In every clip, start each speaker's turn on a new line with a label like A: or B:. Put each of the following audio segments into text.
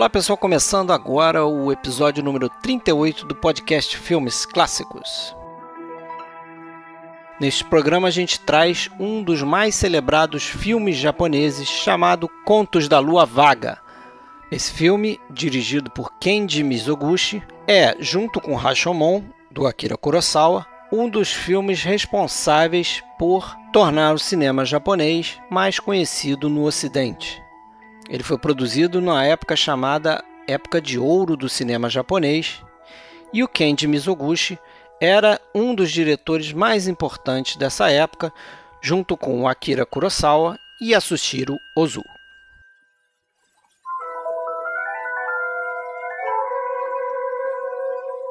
A: Olá pessoal, começando agora o episódio número 38 do podcast Filmes Clássicos. Neste programa a gente traz um dos mais celebrados filmes japoneses chamado Contos da Lua Vaga. Esse filme, dirigido por Kenji Mizoguchi, é, junto com Rashomon, do Akira Kurosawa, um dos filmes responsáveis por tornar o cinema japonês mais conhecido no Ocidente. Ele foi produzido na época chamada Época de Ouro do cinema japonês, e o Kenji Mizoguchi era um dos diretores mais importantes dessa época, junto com Akira Kurosawa e Yasushiro Ozu.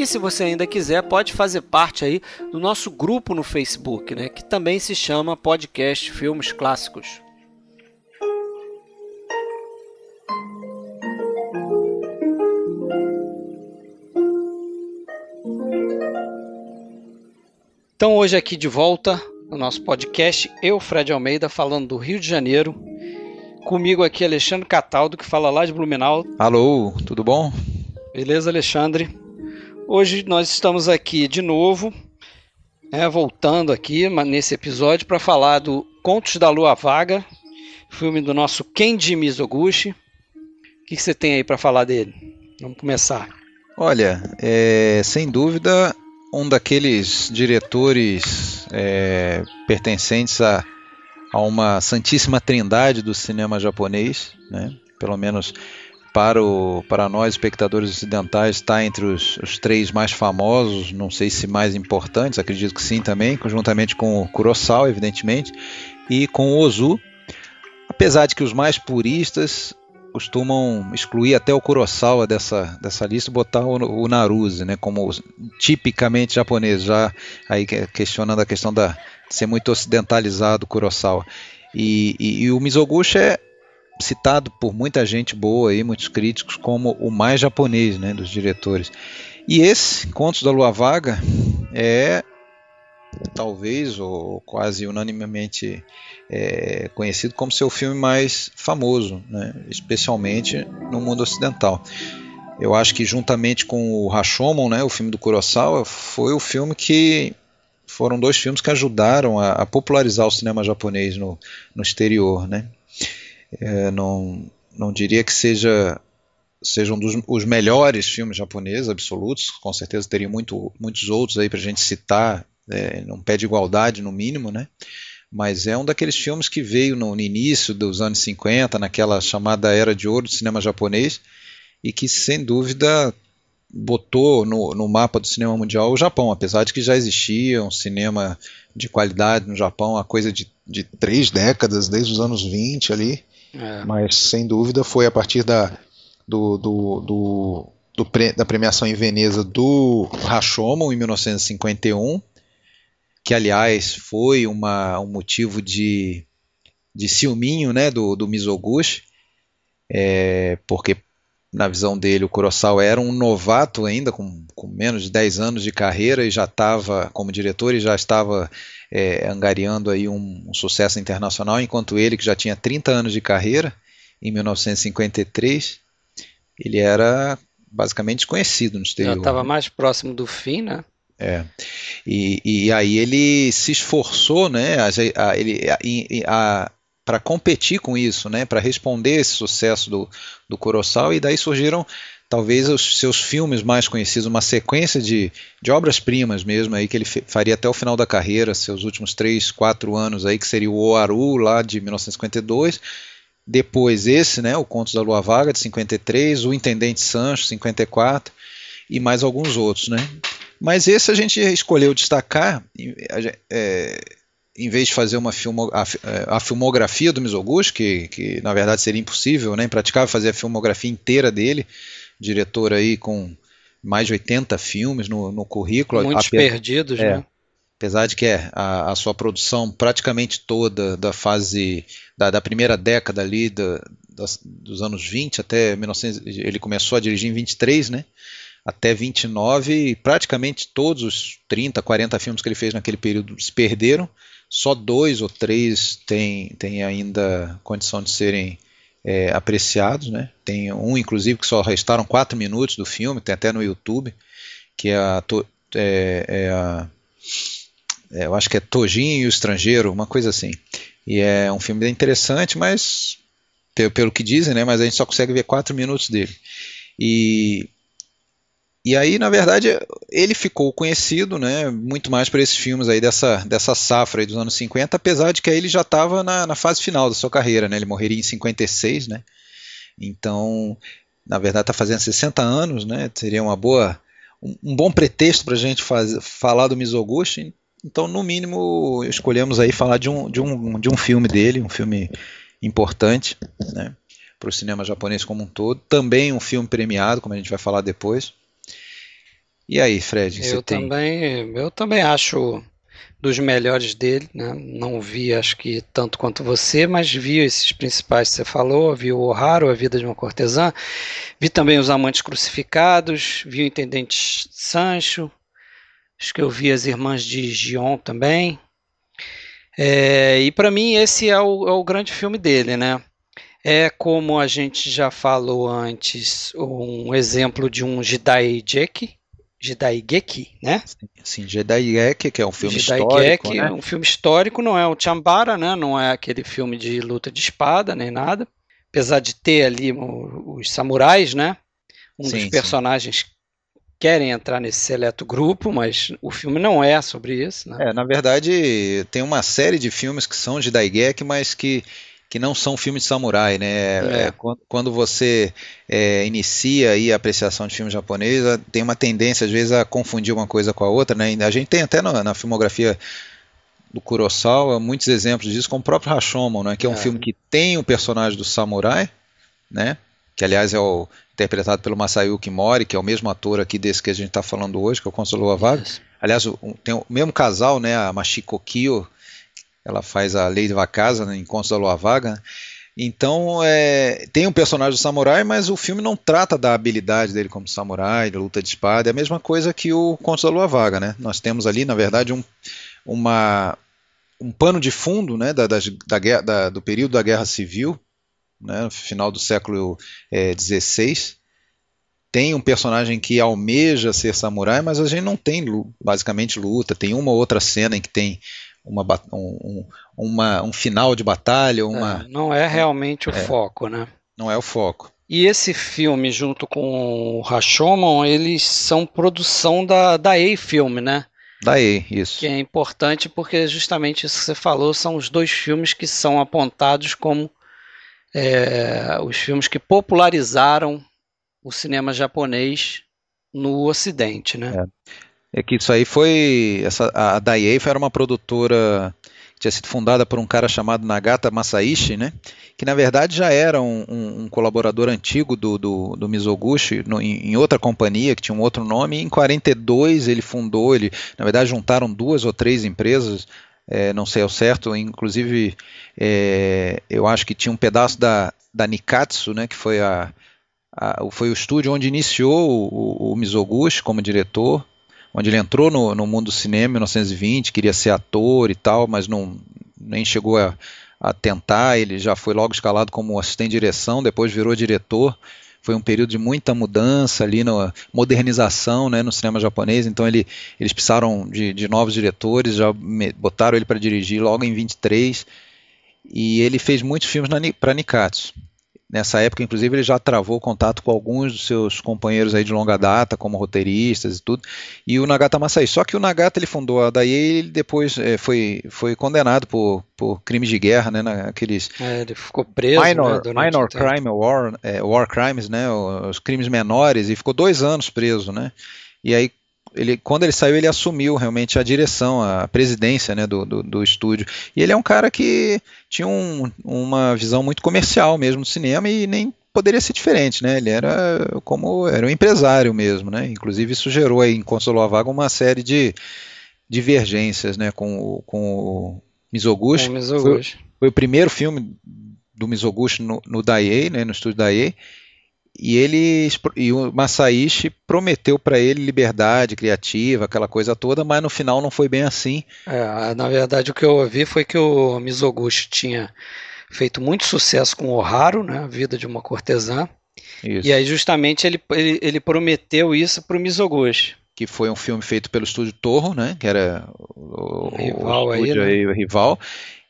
A: E se você ainda quiser, pode fazer parte aí do nosso grupo no Facebook, né, que também se chama Podcast Filmes Clássicos. Então hoje aqui de volta no nosso podcast, eu, Fred Almeida, falando do Rio de Janeiro. Comigo aqui Alexandre Cataldo, que fala lá de Blumenau.
B: Alô, tudo bom?
A: Beleza, Alexandre? Hoje nós estamos aqui de novo, né, voltando aqui nesse episódio para falar do Contos da Lua Vaga, filme do nosso Kenji Mizoguchi. O que, você tem aí para falar dele? Vamos começar.
B: Olha, é, sem dúvida um daqueles diretores é, pertencentes a, a uma santíssima trindade do cinema japonês, né? pelo menos para, o, para nós, espectadores ocidentais, está entre os, os, três mais famosos, não sei se mais importantes, acredito que sim também, conjuntamente com o Kurosawa, evidentemente, e com o Ozu. Apesar de que os mais puristas costumam excluir até o Kurosawa dessa, dessa lista e botar o, o Naruse, né, como tipicamente japonês, já aí questionando a questão da, de ser muito ocidentalizado o Kurosawa. E, e, e o Mizoguchi é, citado por muita gente boa aí, muitos críticos, como o mais japonês né, dos diretores. E esse, Contos da Lua Vaga, é talvez ou quase unanimemente é, conhecido como seu filme mais famoso, né, especialmente no mundo ocidental. Eu acho que juntamente com o Rashomon, né, o filme do Kurosawa, foi o filme que foram dois filmes que ajudaram a, a popularizar o cinema japonês no, no exterior, né? É, não, não diria que seja sejam um dos os melhores filmes japoneses absolutos, com certeza teria muito, muitos outros aí para a gente citar, é, num pé de igualdade no mínimo, né? Mas é um daqueles filmes que veio no, no início dos anos 50, naquela chamada era de ouro do cinema japonês, e que sem dúvida botou no, no, mapa do cinema mundial o Japão, apesar de que já existia um cinema de qualidade no Japão há coisa de, de três décadas, desde os anos 20 ali, é. Mas sem dúvida foi a partir da, do, do, do, do pre, da premiação em Veneza do Rashomon em 1951, que aliás foi uma, um motivo de, de ciúminho né, do, do Mizoguchi, é, porque na visão dele o Kurosawa era um novato ainda, com, com menos de 10 anos de carreira e já estava como diretor e já estava é, angariando aí um, um, sucesso internacional, enquanto ele, que já tinha 30 anos de carreira, em 1953, ele era basicamente desconhecido no exterior. Já
A: estava mais próximo do fim, né?
B: É. E, e aí ele se esforçou, né, a, a, a, a para competir com isso, né, para responder esse sucesso do, do Kurosawa, e daí surgiram talvez os seus filmes mais conhecidos, uma sequência de, de obras-primas mesmo aí que ele faria até o final da carreira, seus últimos três, quatro anos aí, que seria o Oaru lá de 1952, depois esse, né, o Contos da Lua Vaga de 53, o Intendente Sancho 54 e mais alguns outros, né? Mas esse a gente escolheu destacar, é, em vez de fazer uma filmo, a, a, filmografia do Mizoguchi, que, que na verdade seria impossível, né, impraticável fazer a filmografia inteira dele, diretor aí com mais de 80 filmes no, no currículo.
C: Muitos perdidos, é, né?
B: Apesar de que é, a, a, sua produção praticamente toda da fase da, da primeira década ali da, das, dos anos 20 até 1900, ele começou a dirigir em 23, né? Até 29 e praticamente todos os 30, 40 filmes que ele fez naquele período se perderam. Só dois ou três têm, têm ainda condição de serem é, apreciados, né? Tem um, inclusive, que só restaram quatro minutos do filme, tem até no YouTube, que é a, é, é a é, eu acho que é Tojinho e o Estrangeiro, uma coisa assim. E é um filme interessante, mas pelo, pelo que dizem, né? Mas a gente só consegue ver quatro minutos dele. E e aí, na verdade, ele ficou conhecido, né, muito mais por esses filmes aí dessa, dessa safra dos anos 50, apesar de que aí ele já estava na, na, fase final da sua carreira, né, ele morreria em 56, né, então, na verdade, está fazendo 60 anos, né, seria uma boa, um, um bom pretexto para a gente faz, falar do Mizoguchi, então, no mínimo, escolhemos aí falar de um, de um, de um filme dele, um filme importante, né, para o cinema japonês como um todo, também um filme premiado, como a gente vai falar depois, e aí, Fred?
C: Eu também, eu também acho dos melhores dele, né? Não vi, acho que tanto quanto você, mas vi esses principais que você falou, vi o Raro, A Vida de uma Cortesã, vi também Os Amantes Crucificados, vi o Intendente Sancho, acho que eu vi As Irmãs de Gion também. É, e para mim esse é o, é o grande filme dele, né? É como a gente já falou antes, um exemplo de um Jidai Jeki, Jidaigeki, né?
B: Sim, Jidaigeki, que é um filme histórico, né?
C: um filme histórico, não é o Chambara, né? Não é aquele filme de luta de espada nem nada. Apesar de ter ali os samurais, né? Um sim, dos personagens sim. querem entrar nesse seleto grupo, mas o filme não é sobre isso, né?
B: É, na verdade, tem uma série de filmes que são Jidaigeki, mas que que não são filmes de samurai, né? É. É, quando, quando, você é, inicia aí a apreciação de filme japonês, tem uma tendência às vezes a confundir uma coisa com a outra, né? A gente tem até na, na filmografia do Kurosawa muitos exemplos disso, como o próprio Rashomon, né? Que é um é. filme que tem o personagem do samurai, né? Que aliás é o interpretado pelo Masayuki Mori, que é o mesmo ator aqui desse que a gente está falando hoje, que é o Consuelo Avago. Aliás, o, tem o mesmo casal, né? A Mashiko Kyo ela faz a Lei de Vakasa no né, Encontro da Lua Vaga. Né? Então, é, tem um personagem do samurai, mas o filme não trata da habilidade dele como samurai, da luta de espada. É a mesma coisa que o Conto da Lua Vaga. Né? Nós temos ali, na verdade, um, uma, um pano de fundo né, da, da, da, da, do período da Guerra Civil, né, no final do século XVI. É, tem um personagem que almeja ser samurai, mas a gente não tem basicamente luta. Tem uma outra cena em que tem uma, um, uma, um final de batalha. Uma,
C: é, não é realmente o é, foco, né?
B: Não é o foco.
C: E esse filme, junto com o Rashomon, eles são produção da, da A-Film, né?
B: Da A, isso.
C: Que é importante porque justamente isso que você falou são os dois filmes que são apontados como é, os filmes que popularizaram o cinema japonês no Ocidente, né? É.
B: É que isso aí foi. Essa, a Daiei era uma produtora que tinha sido fundada por um cara chamado Nagata Masaishi, né? Que na verdade já era um, um, um colaborador antigo do, do, do Mizoguchi no, em, em, outra companhia que tinha um outro nome. E em 42 ele fundou, ele na verdade juntaram duas ou três empresas. É, não sei ao certo, inclusive é, eu acho que tinha um pedaço da, da Nikatsu, né, que foi, a, a foi o estúdio onde iniciou o, o Mizoguchi como diretor, onde ele entrou no, no mundo do cinema em 1920, queria ser ator e tal, mas não nem chegou a, a tentar. Ele já foi logo escalado como assistente de direção, depois virou diretor. Foi um período de muita mudança ali, na modernização né, no cinema japonês. Então ele, eles precisaram de, de novos diretores, já botaram ele para dirigir logo em 23. E ele fez muitos filmes para Nikatsu. Nessa época, inclusive, ele já travou contato com alguns dos seus companheiros aí de longa data, como roteiristas e tudo, e o Nagata Masai. Só que o Nagata ele fundou a Dai e ele depois é, foi, foi condenado por, por crimes de guerra, né, naqueles...
C: É, ele ficou preso,
B: Minor, né, minor crime, war, é, war crimes, né, os crimes menores, e ficou dois anos preso, né, e aí ele, quando ele saiu, ele assumiu realmente a direção, a presidência né, do, do, do estúdio. E ele é um cara que tinha um, uma visão muito comercial mesmo do cinema e nem poderia ser diferente, né? Ele era como era um empresário mesmo, né? Inclusive isso gerou aí em Consolou a Vaga uma série de divergências, né? Com, com o Mizoguchi.
C: Com o Mizoguchi.
B: Foi, foi, o primeiro filme do Mizoguchi no, no Daiei, né? No estúdio Daiei. E ele e o Masaishi prometeu para ele liberdade criativa, aquela coisa toda, mas no final não foi bem assim.
C: É, na verdade o que eu ouvi foi que o Mizoguchi tinha feito muito sucesso com o Haru, né, a vida de uma cortesã. Isso. E aí justamente ele, ele, ele prometeu isso para o Mizoguchi.
B: Que foi um filme feito pelo estúdio Torro, né, que era
C: o, rival o aí,
B: né? aí, o rival.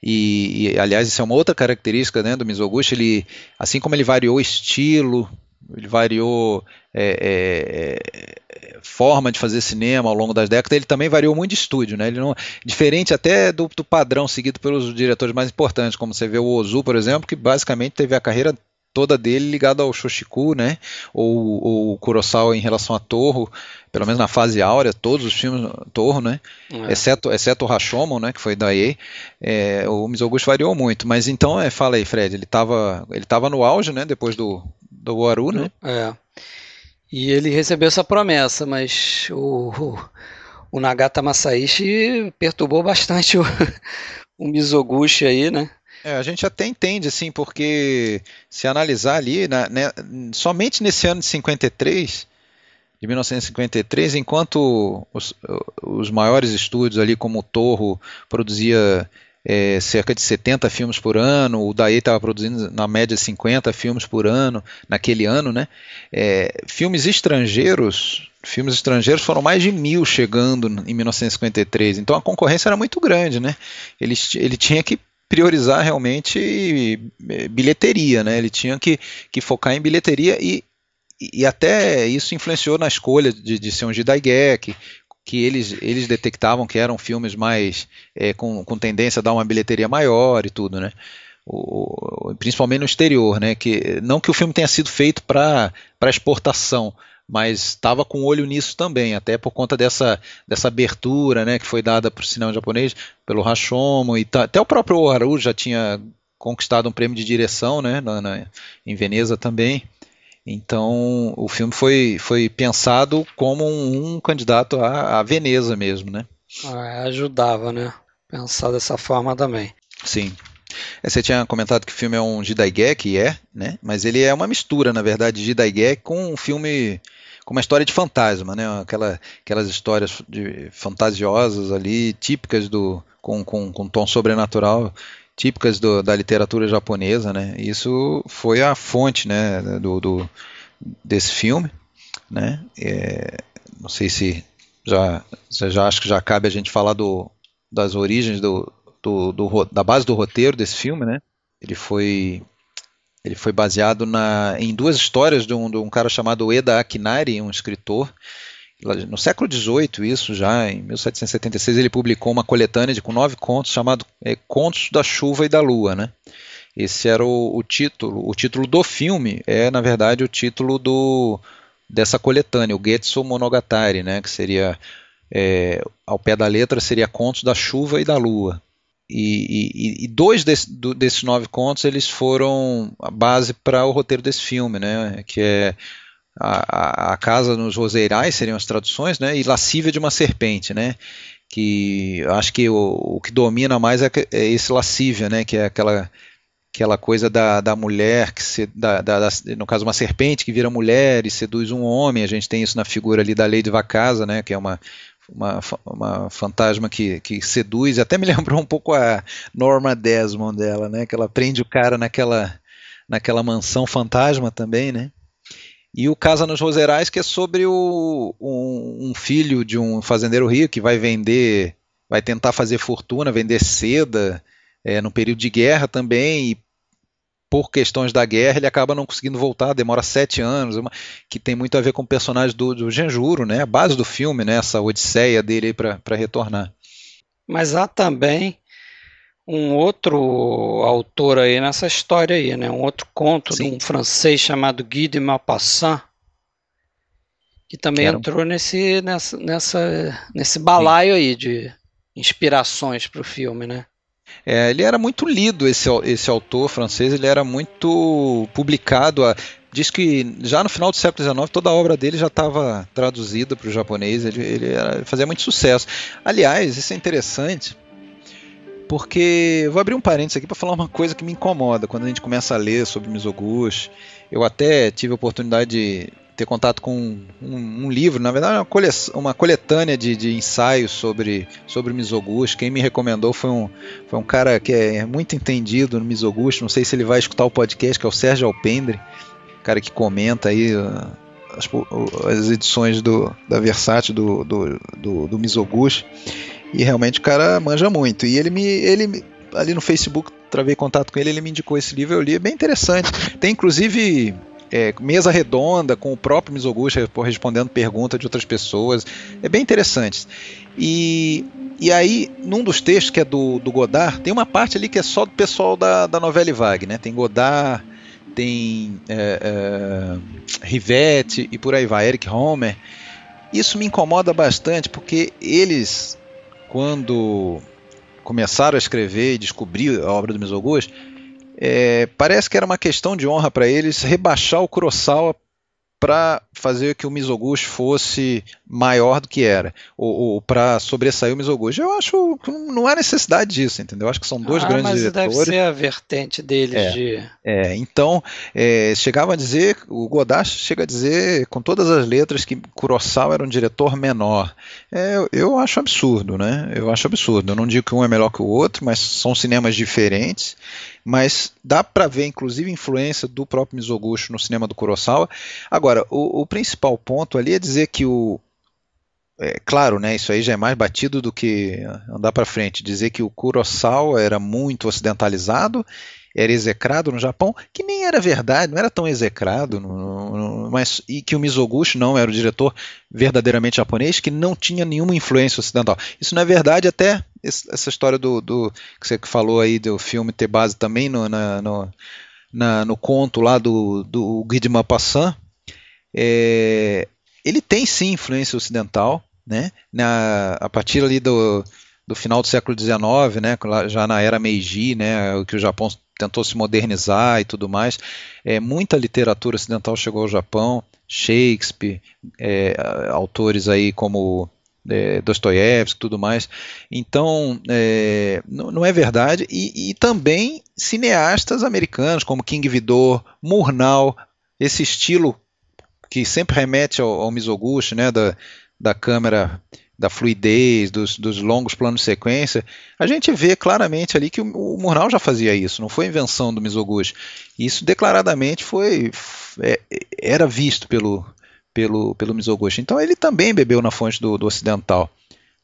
B: E, e, aliás, isso é uma outra característica né, do Mizoguchi. Ele, assim como ele variou estilo, ele variou é, é, forma de fazer cinema ao longo das décadas, ele também variou muito de estúdio, né? Ele não, diferente até do, do, padrão seguido pelos diretores mais importantes, como você vê o Ozu, por exemplo, que basicamente teve a carreira toda dele ligada ao Shoshiku, né? Ou o Kurosawa em relação a Torro, pelo menos na fase áurea, todos os filmes Torro, né? É. Exceto, exceto o Rashomon, né? Que foi da EA. É, o Mizoguchi variou muito, mas então, é, fala aí, Fred, ele estava ele tava no auge, né? Depois do, do Waru, né?
C: É. E ele recebeu essa promessa, mas o, o, o Nagata Masaishi perturbou bastante o, o Mizoguchi aí, né?
B: É, a gente até entende, assim, porque se analisar ali, né, né, somente nesse ano de 53, de 1953, enquanto os, os maiores estúdios ali, como o Torro, produzia é, cerca de 70 filmes por ano, o Daí estava produzindo na média 50 filmes por ano, naquele ano, né? É, filmes estrangeiros, filmes estrangeiros foram mais de mil chegando em 1953, então a concorrência era muito grande, né? Ele, ele tinha que priorizar realmente é, bilheteria, né? Ele tinha que, que focar em bilheteria e, e até isso influenciou na escolha de, de ser um Jidaigeki, que eles, eles detectavam que eram filmes mais é, com, com tendência a dar uma bilheteria maior e tudo, né? O, principalmente no exterior, né? Que não que o filme tenha sido feito para exportação, mas estava com olho nisso também, até por conta dessa, dessa abertura, né? Que foi dada para o cinema japonês pelo Rashomon e até o próprio Oharu já tinha conquistado um prêmio de direção, né? Na, na, em Veneza também. Então o filme foi, foi pensado como um, um candidato à, à, Veneza mesmo, né?
C: Ah, ajudava, né? Pensar dessa forma também.
B: Sim. É, você tinha comentado que o filme é um Jidaigeki, é, né? Mas ele é uma mistura, na verdade, de Jidaigeki com um filme com uma história de fantasma, né? Aquela, aquelas histórias de, fantasiosas ali, típicas do com, com, com tom sobrenatural típicas do, da literatura japonesa, né? Isso foi a fonte, né, do, do desse filme, né? É, não sei se já, já acho que já cabe a gente falar do, das origens do, do, do, da base do roteiro desse filme, né? Ele foi ele foi baseado na, em duas histórias de um, de um cara chamado Eda Akinari, um escritor no século XVIII, isso já, em 1776, ele publicou uma coletânea de, com nove contos chamado é, Contos da Chuva e da Lua. Né? Esse era o, o, título. O título do filme é, na verdade, o título do, dessa coletânea, o Getsu Monogatari, né? que seria, é, ao pé da letra, seria Contos da Chuva e da Lua. E, e, e dois desse, do, desses nove contos eles foram a base para o roteiro desse filme, né? que é a, a, casa nos roseirais seriam as traduções, né? E lascívia de uma serpente, né? Que acho que o, o que domina mais é, é, esse lascívia, né? Que é aquela aquela coisa da, da mulher que se, da, da, no caso uma serpente que vira mulher e seduz um homem. A gente tem isso na figura ali da Lady Vacasa, né? Que é uma uma, uma fantasma que, que seduz, até me lembrou um pouco a Norma Desmond dela, né? Que ela prende o cara naquela naquela mansão fantasma também, né? E o Casa nos Roserais, que é sobre o, um, um, filho de um fazendeiro rico que vai vender, vai tentar fazer fortuna, vender seda é, no período de guerra também, e por questões da guerra ele acaba não conseguindo voltar, demora sete anos, uma, que tem muito a ver com o personagem do, do Genjuro, né, a base do filme, né, essa odisseia dele para retornar.
C: Mas há também um outro autor aí nessa história aí, né? Um outro conto Sim. de um francês chamado Guy de Maupassant, Que também entrou nesse, nessa, nessa, nesse balaio Sim. aí de inspirações para o filme, né?
B: É, ele era muito lido, esse, esse autor francês, ele era muito publicado. A, diz que já no final do século XIX toda a obra dele já estava traduzida para o japonês, ele, ele era, fazia muito sucesso. Aliás, isso é interessante, porque vou abrir um parênteses aqui para falar uma coisa que me incomoda quando a gente começa a ler sobre Mizoguchi. Eu até tive a oportunidade de ter contato com um, um, livro, na verdade, uma, uma coletânea de, de, ensaios sobre, sobre Mizoguchi. Quem me recomendou foi um, foi um cara que é muito entendido no Mizoguchi. Não sei se ele vai escutar o podcast, que é o Sérgio Alpendre, cara que comenta aí uh, as, as, edições do, da Versátil do, do, do, do Mizoguchi. E realmente o cara manja muito. E ele me. Ele, ali no Facebook, travei contato com ele, ele me indicou esse livro, eu li, é bem interessante. Tem inclusive é, mesa redonda com o próprio Mizoguchi respondendo perguntas de outras pessoas. É bem interessante. E, e aí, num dos textos que é do, do Godard, tem uma parte ali que é só do pessoal da, da novela Vague, né? Tem Godard, tem é, é, Rivette e por aí vai, Eric Homer. Isso me incomoda bastante porque eles quando começaram a escrever e descobrir a obra do Mizoguchi, é, parece que era uma questão de honra para eles rebaixar o Kurosawa para fazer que o Mizoguchi fosse maior do que era, ou, ou para sobressair o Mizoguchi. Eu acho que não há necessidade disso, entendeu? Eu acho que são dois ah, grandes mas diretores.
C: Deve ser a vertente deles
B: é,
C: de.
B: É, então, é, chegava a dizer, o Godard chega a dizer com todas as letras que Kurosawa era um diretor menor. É, eu acho absurdo, né? Eu acho absurdo. Eu não digo que um é melhor que o outro, mas são cinemas diferentes mas dá para ver inclusive influência do próprio Mizoguchi no cinema do Kurosawa. Agora, o, o principal ponto ali é dizer que o é, claro, né, isso aí já é mais batido do que andar para frente. Dizer que o Kurosawa era muito ocidentalizado era execrado no Japão, que nem era verdade, não era tão execrado, no, no, mas e que o Mizoguchi não era o diretor verdadeiramente japonês, que não tinha nenhuma influência ocidental. Isso não é verdade, até essa história do, do que você falou aí do filme ter base também no, na, no, na, no conto lá do, do Guy de Maupassant, é, ele tem sim influência ocidental, né? Na, a partir ali do, do final do século XIX, né, já na era Meiji, né, o que o Japão tentou se modernizar e tudo mais. É, muita literatura ocidental chegou ao Japão, Shakespeare, é, autores aí como é, Dostoiévski tudo mais. Então, é, não, não, é verdade. E, e, também cineastas americanos como King Vidor, Murnau, esse estilo que sempre remete ao, ao Mizoguchi, né, da, da câmera da fluidez, dos, dos, longos planos de sequência, a gente vê claramente ali que o, o Murnau já fazia isso, não foi invenção do Mizoguchi. Isso declaradamente foi é, era visto pelo, pelo, pelo Mizoguchi. Então ele também bebeu na fonte do, do ocidental.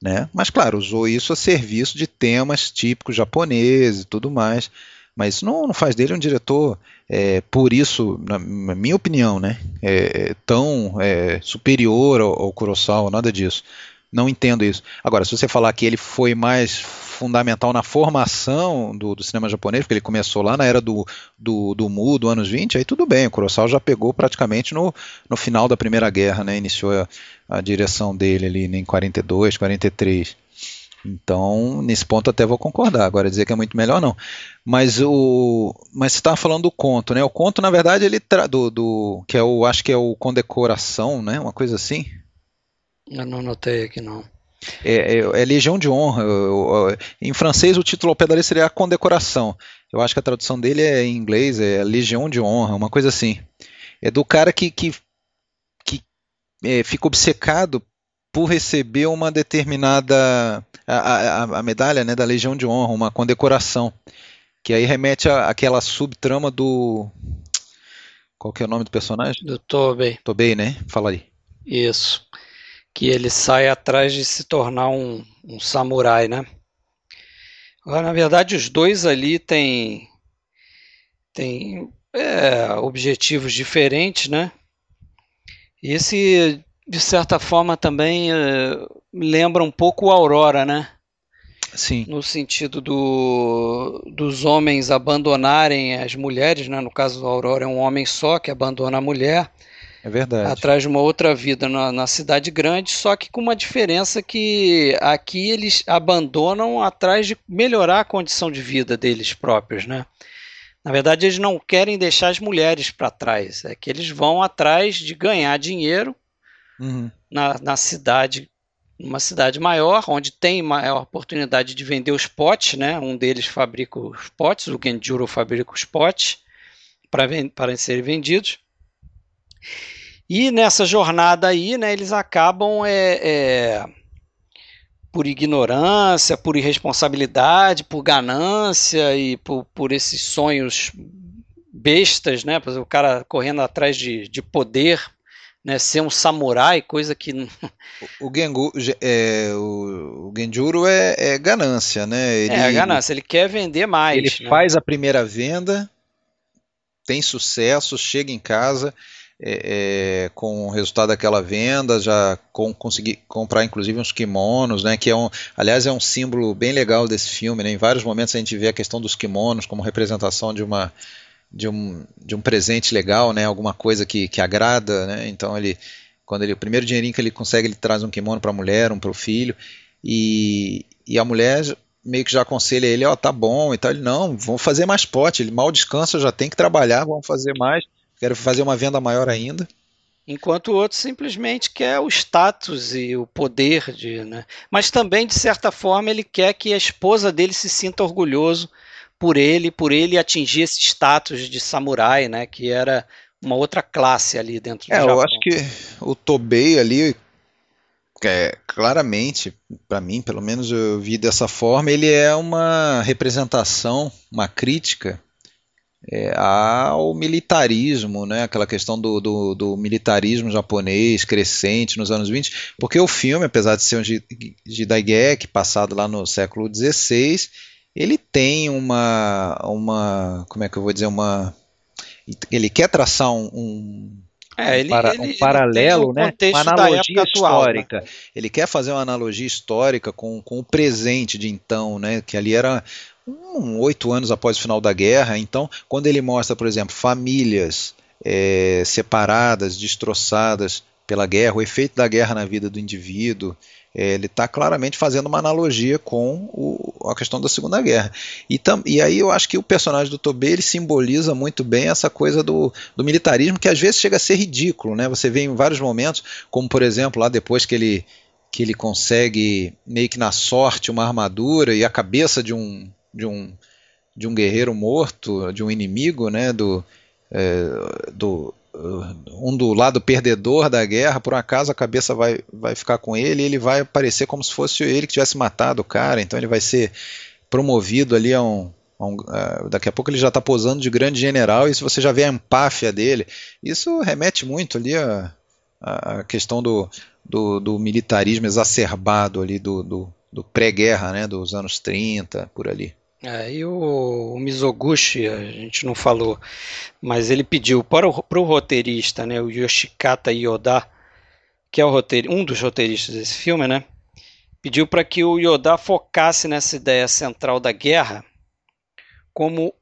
B: Né? Mas, claro, usou isso a serviço de temas típicos japoneses e tudo mais. Mas isso não, não faz dele um diretor, é, por isso, na, minha opinião, né, é, tão é, superior ao, ao Kurosawa, nada disso. Não entendo isso. Agora, se você falar que ele foi mais fundamental na formação do, do cinema japonês, porque ele começou lá na era do, do, do Mu, do anos 20, aí tudo bem, o Kurosawa já pegou praticamente no, no final da Primeira Guerra, né? Iniciou a, a direção dele ali em 42, 43. Então, nesse ponto até vou concordar. Agora dizer que é muito melhor não. Mas o, mas você estava falando do conto, né? O conto na verdade ele do, do que é o, acho que é o condecoração, né? Uma coisa assim.
C: Eu não notei aqui não.
B: É, é, é Legião de Honra. Em francês, o título ao pé da letra seria a condecoração. Eu acho que a tradução dele é em inglês, é Legião de Honra, uma coisa assim. É do cara que, que, que é, fica obcecado por receber uma determinada. A, a, a, medalha né, da Legião de Honra, uma condecoração. Que aí remete àquela subtrama do. Qual que é o nome do personagem?
C: Do Tobey.
B: Tobey, né? Fala aí.
C: Isso que ele sai atrás de se tornar um, um samurai, né? Agora, na verdade, os dois ali têm, têm é, objetivos diferentes, né? E esse, de certa forma, também é, lembra um pouco o Aurora, né?
B: Sim.
C: No sentido do, dos homens abandonarem as mulheres, né? No caso do Aurora é um homem só que abandona a mulher
B: É verdade.
C: Atrás de uma outra vida na, na, cidade grande, só que com uma diferença que aqui eles abandonam atrás de melhorar a condição de vida deles próprios, né? Na verdade, eles não querem deixar as mulheres para trás, é que eles vão atrás de ganhar dinheiro uhum. na, na cidade, uma cidade maior, onde tem maior oportunidade de vender os potes, né? Um deles fabrica os potes, o Genjuro fabrica os potes para, para serem vendidos. E nessa jornada aí, né, eles acabam é, é, por ignorância, por irresponsabilidade, por ganância e por, por esses sonhos bestas, né? O cara correndo atrás de, de poder, né? Ser um samurai, coisa que
B: o, Gengu, é, o, o Genjuro é, é, ganância, né?
C: Ele, é ganância. Ele quer vender mais.
B: Ele né? faz a primeira venda, tem sucesso, chega em casa é, é, com o resultado daquela venda, já com, consegui comprar inclusive uns kimonos, né, que é um, aliás é um símbolo bem legal desse filme, né, em vários momentos a gente vê a questão dos kimonos como representação de uma de um, de um presente legal, né, alguma coisa que, que agrada, né, então ele quando ele o primeiro dinheirinho que ele consegue ele traz um kimono para a mulher, um para o filho e, e a mulher meio que já aconselha ele, ó, oh, tá bom e tal. Ele, não, vamos fazer mais pote. Ele mal descansa, já tem que trabalhar, vamos fazer mais quero fazer uma venda maior ainda.
C: Enquanto o outro simplesmente quer o status e o poder de, né? Mas também de certa forma ele quer que a esposa dele se sinta orgulhoso por ele, por ele atingir esse status de samurai, né? Que era uma outra classe ali dentro do
B: é,
C: Japão.
B: eu acho que o Tobei ali é, claramente, para mim, pelo menos eu vi dessa forma, ele é uma representação, uma crítica é, ao militarismo, né? aquela questão do, do, do, militarismo japonês crescente nos anos 20, porque o filme, apesar de ser um de Daigeki, passado lá no século XVI, ele tem uma, uma, como é que eu vou dizer, uma, ele quer traçar um, um
C: é, ele,
B: para,
C: ele,
B: um paralelo,
C: né?
B: uma analogia histórica. Atual, né? Ele quer fazer uma analogia histórica com, com o presente de então, né? Que ali era oito anos após o final da guerra. Então, quando ele mostra, por exemplo, famílias é, separadas, destroçadas pela guerra, o efeito da guerra na vida do indivíduo, é, ele está claramente fazendo uma analogia com o, a questão da Segunda Guerra. E, tam, e, aí eu acho que o personagem do Tobey ele simboliza muito bem essa coisa do, do, militarismo que às vezes chega a ser ridículo. Né? Você vê em vários momentos, como por exemplo lá depois que ele que ele consegue meio que na sorte uma armadura e a cabeça de um de um, de um guerreiro morto, de um inimigo, né, do, é, do um do lado perdedor da guerra, por um acaso a cabeça vai, vai ficar com ele e ele vai aparecer como se fosse ele que tivesse matado o cara, então ele vai ser promovido ali a um, a um daqui a pouco ele já está posando de grande general e se você já vê a empáfia dele, isso remete muito ali a, a questão do, do, do militarismo exacerbado ali do, do, do pré-guerra, né, dos anos 30, por ali.
C: É, e o, o, Mizoguchi, a gente não falou, mas ele pediu para o, para o roteirista, né, o Yoshikata Yoda, que é o roteir, um dos roteiristas desse filme, né, pediu para que o Yoda focasse nessa ideia central da guerra como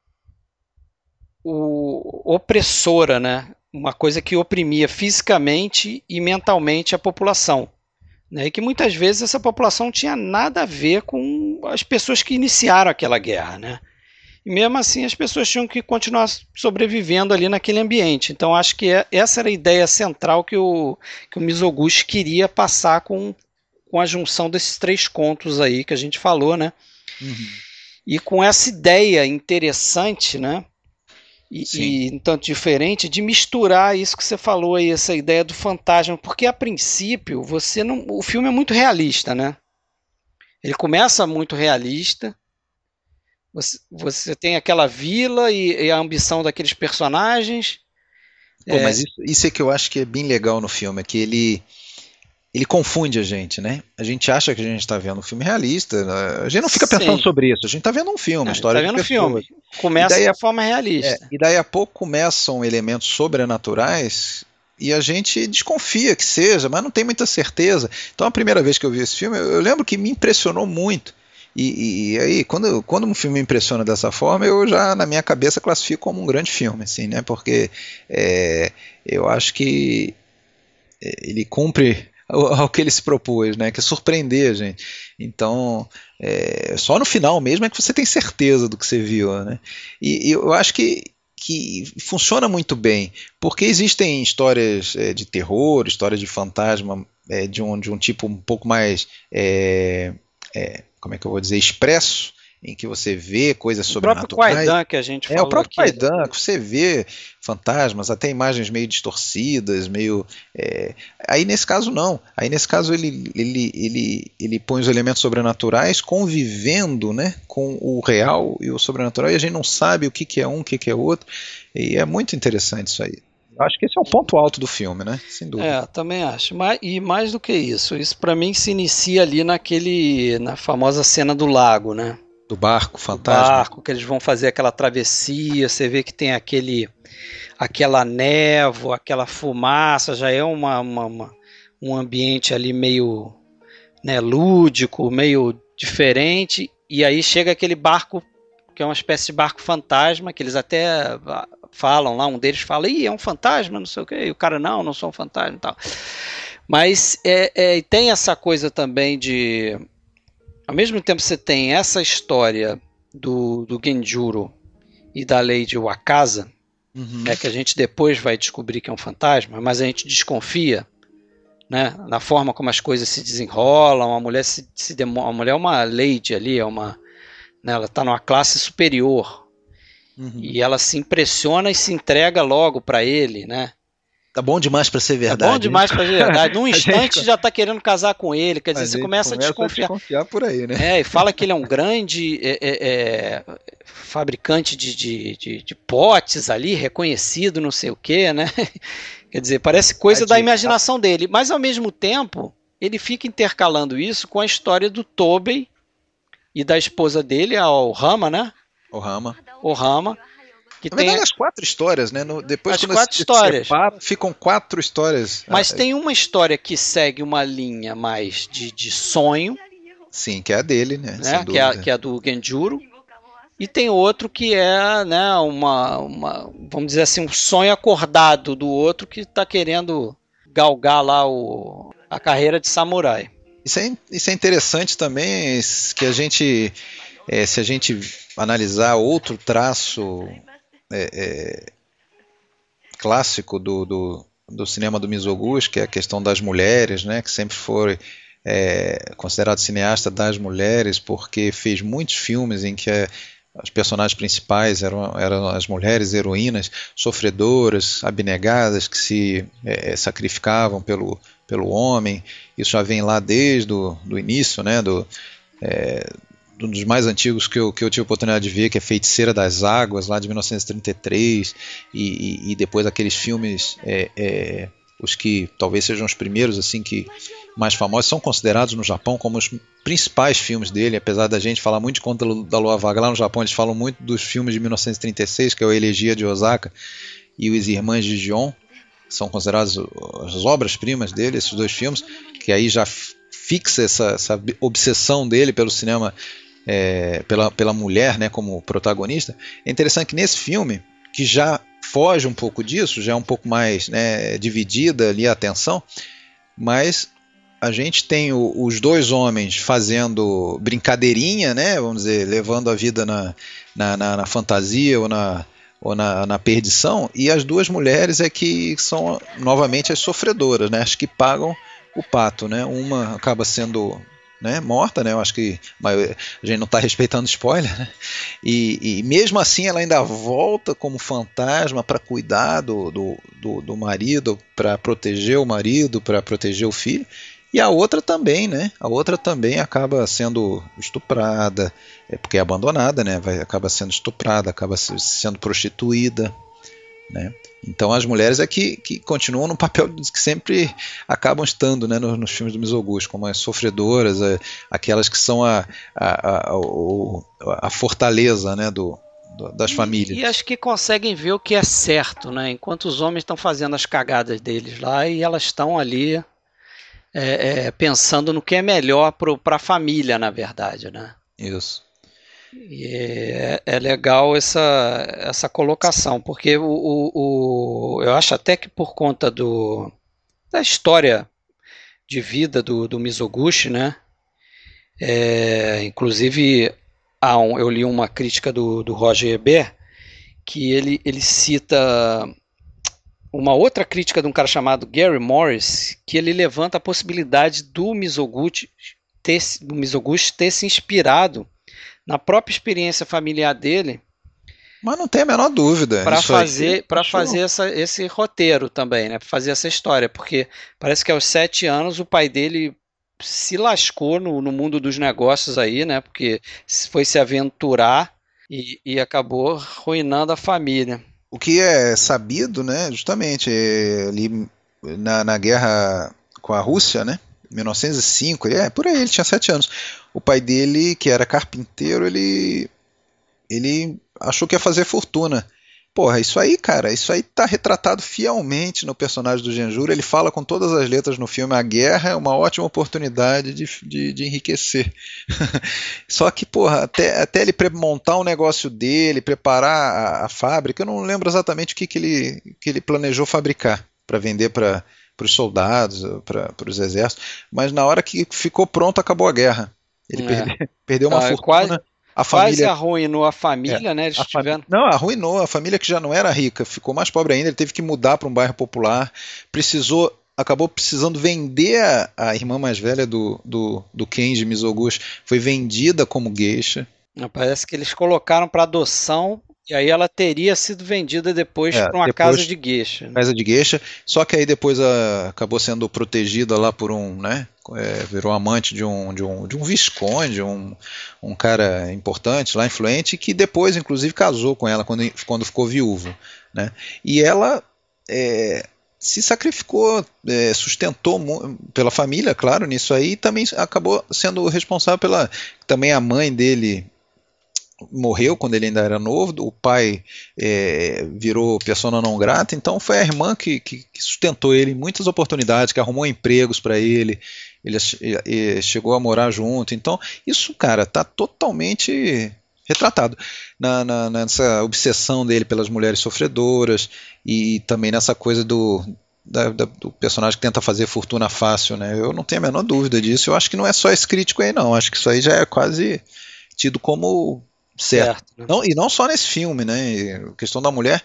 C: o, opressora, né, uma coisa que oprimia fisicamente e mentalmente a população. Né, e que muitas vezes essa população tinha nada a ver com as pessoas que iniciaram aquela guerra. Né? E mesmo assim as pessoas tinham que continuar sobrevivendo ali naquele ambiente. Então acho que é, essa era a ideia central que o, que o Mizoguchi queria passar com, com a junção desses três contos aí que a gente falou, né? Uhum. E com essa ideia interessante, né? E, e um tanto diferente de misturar isso que você falou aí, essa ideia do fantasma, porque a princípio você não, o filme é muito realista, né? Ele começa muito realista. Você, você tem aquela vila e, e a ambição daqueles personagens.
B: Pô, é... mas isso, isso é que eu acho que é bem legal no filme, é que ele ele confunde a gente, né? A gente acha que a gente está vendo um filme realista, né? a gente não fica pensando Sim. sobre isso, a gente está vendo um filme, uma história tá vendo pessoas. filme.
C: Começa de forma realista. É,
B: e daí a pouco começam elementos sobrenaturais e a gente desconfia que seja, mas não tem muita certeza. Então a primeira vez que eu vi esse filme, eu lembro que me impressionou muito E, e, aí, quando, quando um filme me impressiona dessa forma, eu já, na minha cabeça, classifico como um grande filme, assim, né? Porque é, eu acho que é, ele cumpre ao, que ele se propôs, né? Que é surpreender a gente. Então, é, só no final mesmo é que você tem certeza do que você viu, né? E, e eu acho que que funciona muito bem, porque existem histórias é, de terror, histórias de fantasma é, de, um, de um tipo um pouco mais é, é como é que eu vou dizer, expresso, em que você vê coisas sobrenaturais. O próprio
C: Quaidan que a gente
B: falou É, o próprio Quaidan, que você vê fantasmas, até imagens meio distorcidas, meio... É... Aí nesse caso não. Aí nesse caso ele, ele, ele, ele põe os elementos sobrenaturais convivendo né, com o real e o sobrenatural, e a gente não sabe o que, que é um, o que, que é outro, e é muito interessante isso aí. Acho que esse é o ponto alto do filme, né? Sem dúvida.
C: É, também acho. e mais do que isso, isso para mim se inicia ali naquele, na famosa cena do lago, né?
B: Do barco fantasma. Do
C: barco, que eles vão fazer aquela travessia, você vê que tem aquele, aquela névoa, aquela fumaça, já é uma, uma, uma um ambiente ali meio né, lúdico, meio diferente, e aí chega aquele barco que é uma espécie de barco fantasma, que eles até falam lá, um deles fala, Ih, é um fantasma, não sei o quê, e o cara, não, não sou um fantasma e tal. Mas é, é, tem essa coisa também de. Ao mesmo tempo você tem essa história do, do Genjuro e da lei de Wakasa, uhum. é que a gente depois vai descobrir que é um fantasma, mas a gente desconfia né, na forma como as coisas se desenrolam. A mulher, se, se a mulher é uma lady ali, é uma, né, ela está numa classe superior Uhum. E ela se impressiona e se entrega logo para ele, né?
B: Tá bom demais para ser verdade.
C: Tá bom demais para ser verdade. Num instante gente... já tá querendo casar com ele. Quer dizer, você começa, começa, a desconfiar.
B: A desconfiar por aí, né?
C: É, e fala que ele é um grande é, é, é, fabricante de, de, de, de, potes ali, reconhecido, não sei o quê, né? Quer dizer, parece coisa da imaginação dele. Mas ao mesmo tempo, ele fica intercalando isso com a história do Tobey e da esposa dele, a Rama, né?
B: O Rama.
C: O Rama.
B: Que Na verdade, tem... as quatro histórias, né? No, depois,
C: as quatro histórias. Separa,
B: ficam quatro histórias.
C: Mas ah, tem uma história que segue uma linha mais de, de sonho.
B: Sim, que é a dele, né?
C: né? Que, é, que é a do Genjuro. E tem outro que é, né, uma, uma, vamos dizer assim, um sonho acordado do outro que está querendo galgar lá o, a carreira de samurai.
B: Isso é, isso é interessante também, que a gente, é, se a gente analisar outro traço é, é, clássico do, do, do, cinema do Mizoguchi, que é a questão das mulheres, né, que sempre foi é, considerado cineasta das mulheres, porque fez muitos filmes em que é, as personagens principais eram, eram as mulheres heroínas, sofredoras, abnegadas, que se é, sacrificavam pelo, pelo homem. Isso já vem lá desde o do início, né, do, é, um dos mais antigos que eu, que eu tive a oportunidade de ver, que é Feiticeira das Águas, lá de 1933, e, e, e depois aqueles filmes, é, é, os que talvez sejam os primeiros assim que mais famosos, são considerados no Japão como os principais filmes dele, apesar da gente falar muito de Conta da Lua Vaga. Lá no Japão, eles falam muito dos filmes de 1936, que é o Elegia de Osaka e Os Irmãs de Gion, são considerados as obras-primas dele, esses dois filmes, que aí já fixa essa, essa obsessão dele pelo cinema é, pela, pela mulher né, como protagonista, é interessante que nesse filme, que já foge um pouco disso, já é um pouco mais né, dividida ali a atenção, mas a gente tem o, os dois homens fazendo brincadeirinha, né, vamos dizer, levando a vida na, na, na, na fantasia ou na, ou na, na, perdição, e as duas mulheres é que são novamente as sofredoras, né, as que pagam o pato. Né? Uma acaba sendo né, morta, né? Eu acho que a gente não está respeitando spoiler, né? E, e, mesmo assim ela ainda volta como fantasma para cuidar do, do, do, do marido, para proteger o marido, para proteger o filho. E a outra também, né? A outra também acaba sendo estuprada, é porque é abandonada, né? Vai, acaba sendo estuprada, acaba sendo prostituída, né? Então as mulheres é que, que continuam no papel que sempre acabam estando né, nos, nos filmes do Mizoguchi, como as sofredoras, a, aquelas que são a, a, a, a fortaleza né, do, das famílias.
C: E, e acho que conseguem ver o que é certo, né? enquanto os homens estão fazendo as cagadas deles lá e elas estão ali é, é, pensando no que é melhor para a família, na verdade. Né?
B: Isso.
C: E é, é legal essa, essa colocação, porque o, o, o, eu acho até que por conta do, da história de vida do, do Mizoguchi, né? É, inclusive, há um, eu li uma crítica do, do Roger Ebert que ele, ele cita uma outra crítica de um cara chamado Gary Morris, que ele levanta a possibilidade do Mizoguchi ter, do Mizoguchi ter se inspirado na própria experiência familiar dele.
B: Mas não tem a menor dúvida.
C: Para fazer, para fazer essa, esse roteiro também, né? Para fazer essa história, porque parece que aos sete anos o pai dele se lascou no, no mundo dos negócios aí, né? Porque foi se aventurar e, e acabou arruinando a família.
B: O que é sabido, né? Justamente ali na, na guerra com a Rússia, né? 1905, ele, é por aí, ele tinha sete anos. O pai dele, que era carpinteiro, ele ele achou que ia fazer fortuna. Porra, isso aí, cara, isso aí tá retratado fielmente no personagem do Genjuro. Ele fala com todas as letras no filme: a guerra é uma ótima oportunidade de, de, de enriquecer. Só que, porra, até, até ele montar o negócio dele, preparar a, a fábrica, eu não lembro exatamente o que, que, ele, que ele planejou fabricar para vender para para os soldados, para os exércitos, mas na hora que ficou pronto acabou a guerra. Ele é. perdeu, perdeu uma tá, fortuna.
C: Quase, a família quase arruinou a família, é, né? Eles
B: tiveram... Não, arruinou. A família que já não era rica ficou mais pobre ainda. Ele teve que mudar para um bairro popular. Precisou, acabou precisando vender a, a irmã mais velha do, do, do Kenji Mizoguchi. Foi vendida como geisha.
C: Parece que eles colocaram para adoção e aí ela teria sido vendida depois é, para uma depois, casa de gueixa.
B: Né? Casa de gueixa, só que aí depois a, acabou sendo protegida lá por um, né? É, virou amante de um, de um, de um visconde, um, um cara importante lá, influente, que depois, inclusive, casou com ela quando, quando ficou viúvo. Né? E ela é, se sacrificou, é, sustentou pela família, claro, nisso aí, e também acabou sendo responsável pela. Também a mãe dele morreu quando ele ainda era novo, o pai é, virou persona não grata, então foi a irmã que, que, que sustentou ele em muitas oportunidades, que arrumou empregos para ele, ele, ele chegou a morar junto. Então, isso, cara, tá totalmente retratado na, na, nessa obsessão dele pelas mulheres sofredoras e também nessa coisa do, da, da, do personagem que tenta fazer fortuna fácil, né? Eu não tenho a menor dúvida disso. Eu acho que não é só esse crítico aí, não. Acho que isso aí já é quase tido como certo. certo né? não, e não só nesse filme, né? A questão da mulher,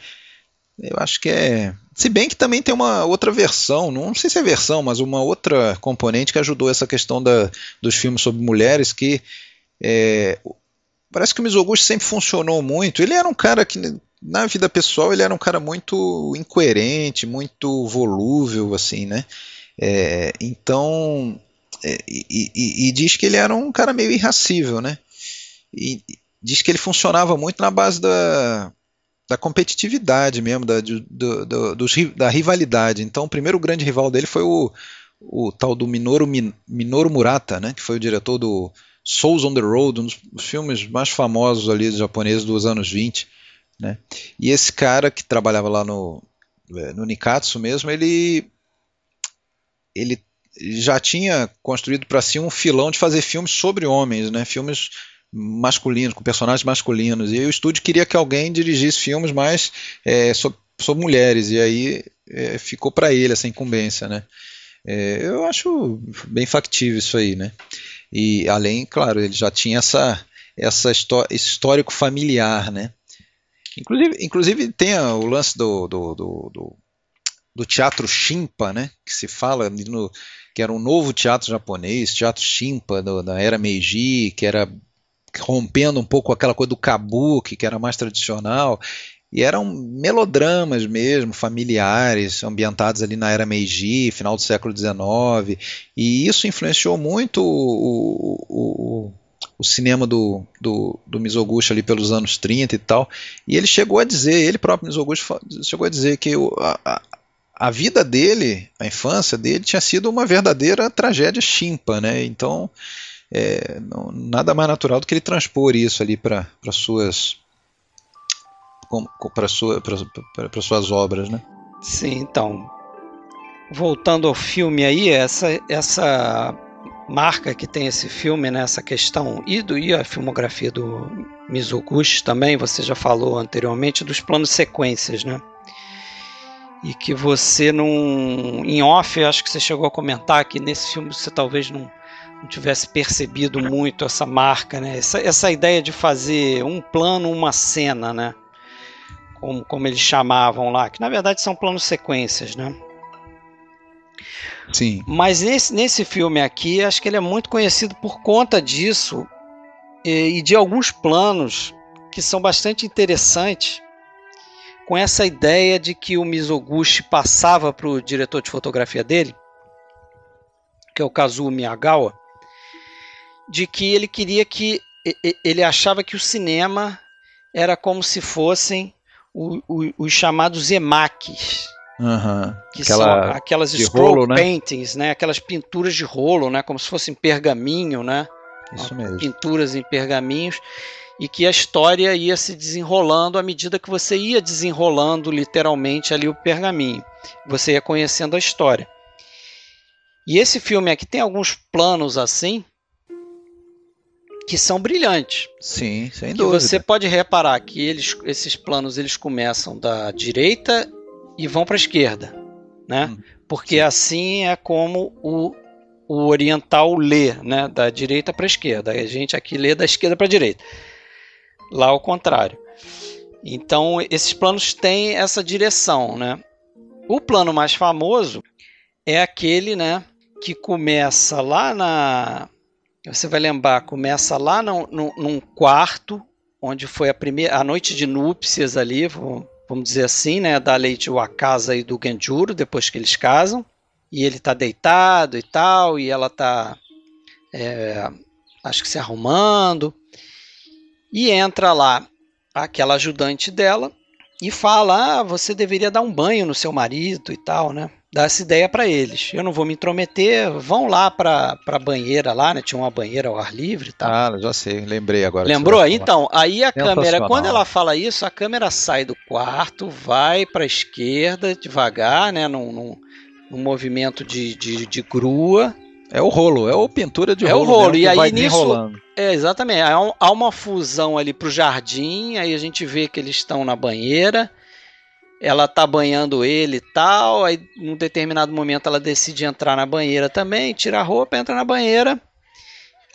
B: eu acho que é. Se bem que também tem uma outra versão, não sei se é versão, mas uma outra componente que ajudou essa questão da, dos filmes sobre mulheres, que é, parece que o Mizoguchi sempre funcionou muito. Ele era um cara que, na vida pessoal, ele era um cara muito incoerente, muito volúvel, assim, né? É, então. É, e, e, e, diz que ele era um cara meio irracível, né? E, diz que ele funcionava muito na base da, da competitividade mesmo, da, do, do, do, da rivalidade. Então, o primeiro grande rival dele foi o, o tal do Minoru, Minoru Murata, né, que foi o diretor do Souls on the Road, um dos filmes mais famosos ali japoneses dos anos 20. Né? E esse cara que trabalhava lá no, é, no Nikatsu mesmo, ele, ele já tinha construído para si um filão de fazer filmes sobre homens, né? filmes masculinos, com personagens masculinos. E o estúdio queria que alguém dirigisse filmes mais é, sobre, sobre, mulheres, e aí é, ficou para ele essa incumbência, né? É, eu acho bem factível isso aí, né? E além, claro, ele já tinha essa, essa esse histórico familiar, né? Inclusive, inclusive tem o lance do, do, do, do, do teatro Shimpa, né? Que se fala no, que era um novo teatro japonês, teatro Shimpa da era Meiji, que era rompendo um pouco aquela coisa do kabuki, que era mais tradicional, e eram melodramas mesmo, familiares, ambientados ali na era Meiji, final do século XIX, e isso influenciou muito o, o, o cinema do, do, do, Mizoguchi ali pelos anos 30 e tal, e ele chegou a dizer, ele próprio Mizoguchi chegou a dizer que a, a vida dele, a infância dele, tinha sido uma verdadeira tragédia chimpa, né? Então é, não, nada mais natural do que ele transpor isso ali para suas para sua, suas obras, né?
C: Sim, então voltando ao filme aí, essa essa marca que tem esse filme nessa questão e, do, e a filmografia do Mizoguchi também, você já falou anteriormente, dos planos sequências, né? E que você não. Em off, acho que você chegou a comentar que nesse filme você talvez não, não tivesse percebido muito essa marca, né? Essa, essa ideia de fazer um plano, uma cena, né? Como, como eles chamavam lá, que na verdade são planos sequências, né?
B: Sim.
C: Mas nesse, nesse filme aqui, acho que ele é muito conhecido por conta disso e, e de alguns planos que são bastante interessantes com essa ideia de que o Mizoguchi passava para o diretor de fotografia dele, que é o Kazuo Miyagawa, de que ele queria que ele achava que o cinema era como se fossem os chamados emakis,
B: Uhum.
C: Que Aquela são aquelas scroll rolo, né? paintings, né? Aquelas pinturas de rolo, né? Como se fossem pergaminho, né?
B: Isso mesmo.
C: Pinturas em pergaminhos e que a história ia se desenrolando à medida que você ia desenrolando literalmente ali o pergaminho. Você ia conhecendo a história. E esse filme aqui tem alguns planos assim que são brilhantes.
B: Sim, sem dúvida.
C: Você pode reparar que eles, esses planos eles começam da direita e vão para a esquerda, né? Hum, Porque sim. assim é como o, o oriental lê, né? Da direita para a esquerda. A gente aqui lê da esquerda para a direita. Lá ao contrário. Então esses planos têm essa direção, né? O plano mais famoso é aquele, né? Que começa lá na você vai lembrar, começa lá no, no, num quarto onde foi a primeira a noite de núpcias ali, vamos dizer assim, né, da Leite Wakasa e do Genjuro, depois que eles casam, e ele está deitado e tal, e ela está, é, acho que se arrumando, e entra lá aquela ajudante dela e fala, ah, você deveria dar um banho no seu marido e tal, né? Dá essa ideia para eles. Eu não vou me intrometer, vão lá para a banheira lá, né? Tinha uma banheira ao ar livre e tal.
B: Ah, já sei, lembrei agora.
C: Lembrou? Então, aí a câmera, quando ela fala isso, a câmera sai do quarto, vai para a esquerda devagar, né? Num, num, num movimento de, de, de, grua.
B: É o rolo, é o pintura de
C: é
B: rolo.
C: É o rolo, e aí nisso. É, exatamente. Há uma fusão ali para o jardim, aí a gente vê que eles estão na banheira ela tá banhando ele e tal, aí num determinado momento ela decide entrar na banheira também, tira a roupa, entra na banheira.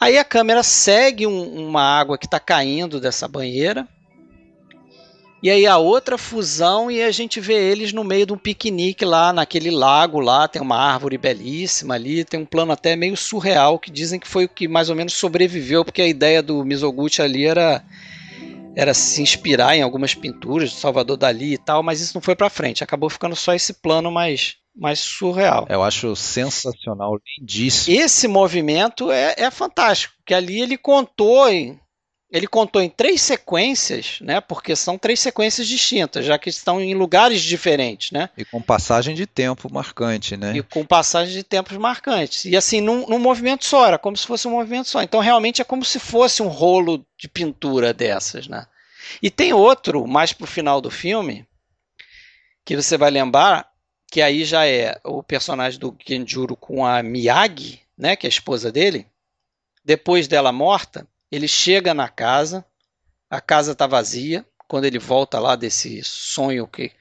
C: Aí a câmera segue um, uma água que está caindo dessa banheira. E aí a outra fusão e a gente vê eles no meio de um piquenique lá naquele lago lá, tem uma árvore belíssima ali, tem um plano até meio surreal que dizem que foi o que mais ou menos sobreviveu, porque a ideia do Mizoguchi ali era era se inspirar em algumas pinturas de Salvador Dali e tal, mas isso não foi para frente. Acabou ficando só esse plano mais, mais surreal.
B: Eu acho sensacional, lindíssimo.
C: Esse movimento é, é fantástico, que ali ele contou em, ele contou em três sequências, né? Porque são três sequências distintas, já que estão em lugares diferentes, né?
B: E com passagem de tempo marcante, né?
C: E com passagem de tempos marcantes. E assim, num, num movimento só, era como se fosse um movimento só. Então, realmente é como se fosse um rolo de pintura dessas, né? E tem outro, mais pro final do filme, que você vai lembrar, que aí já é o personagem do Genjuro com a Miyagi, né? Que é a esposa dele. Depois dela morta ele chega na casa, a casa está vazia. Quando ele volta lá desse sonho que.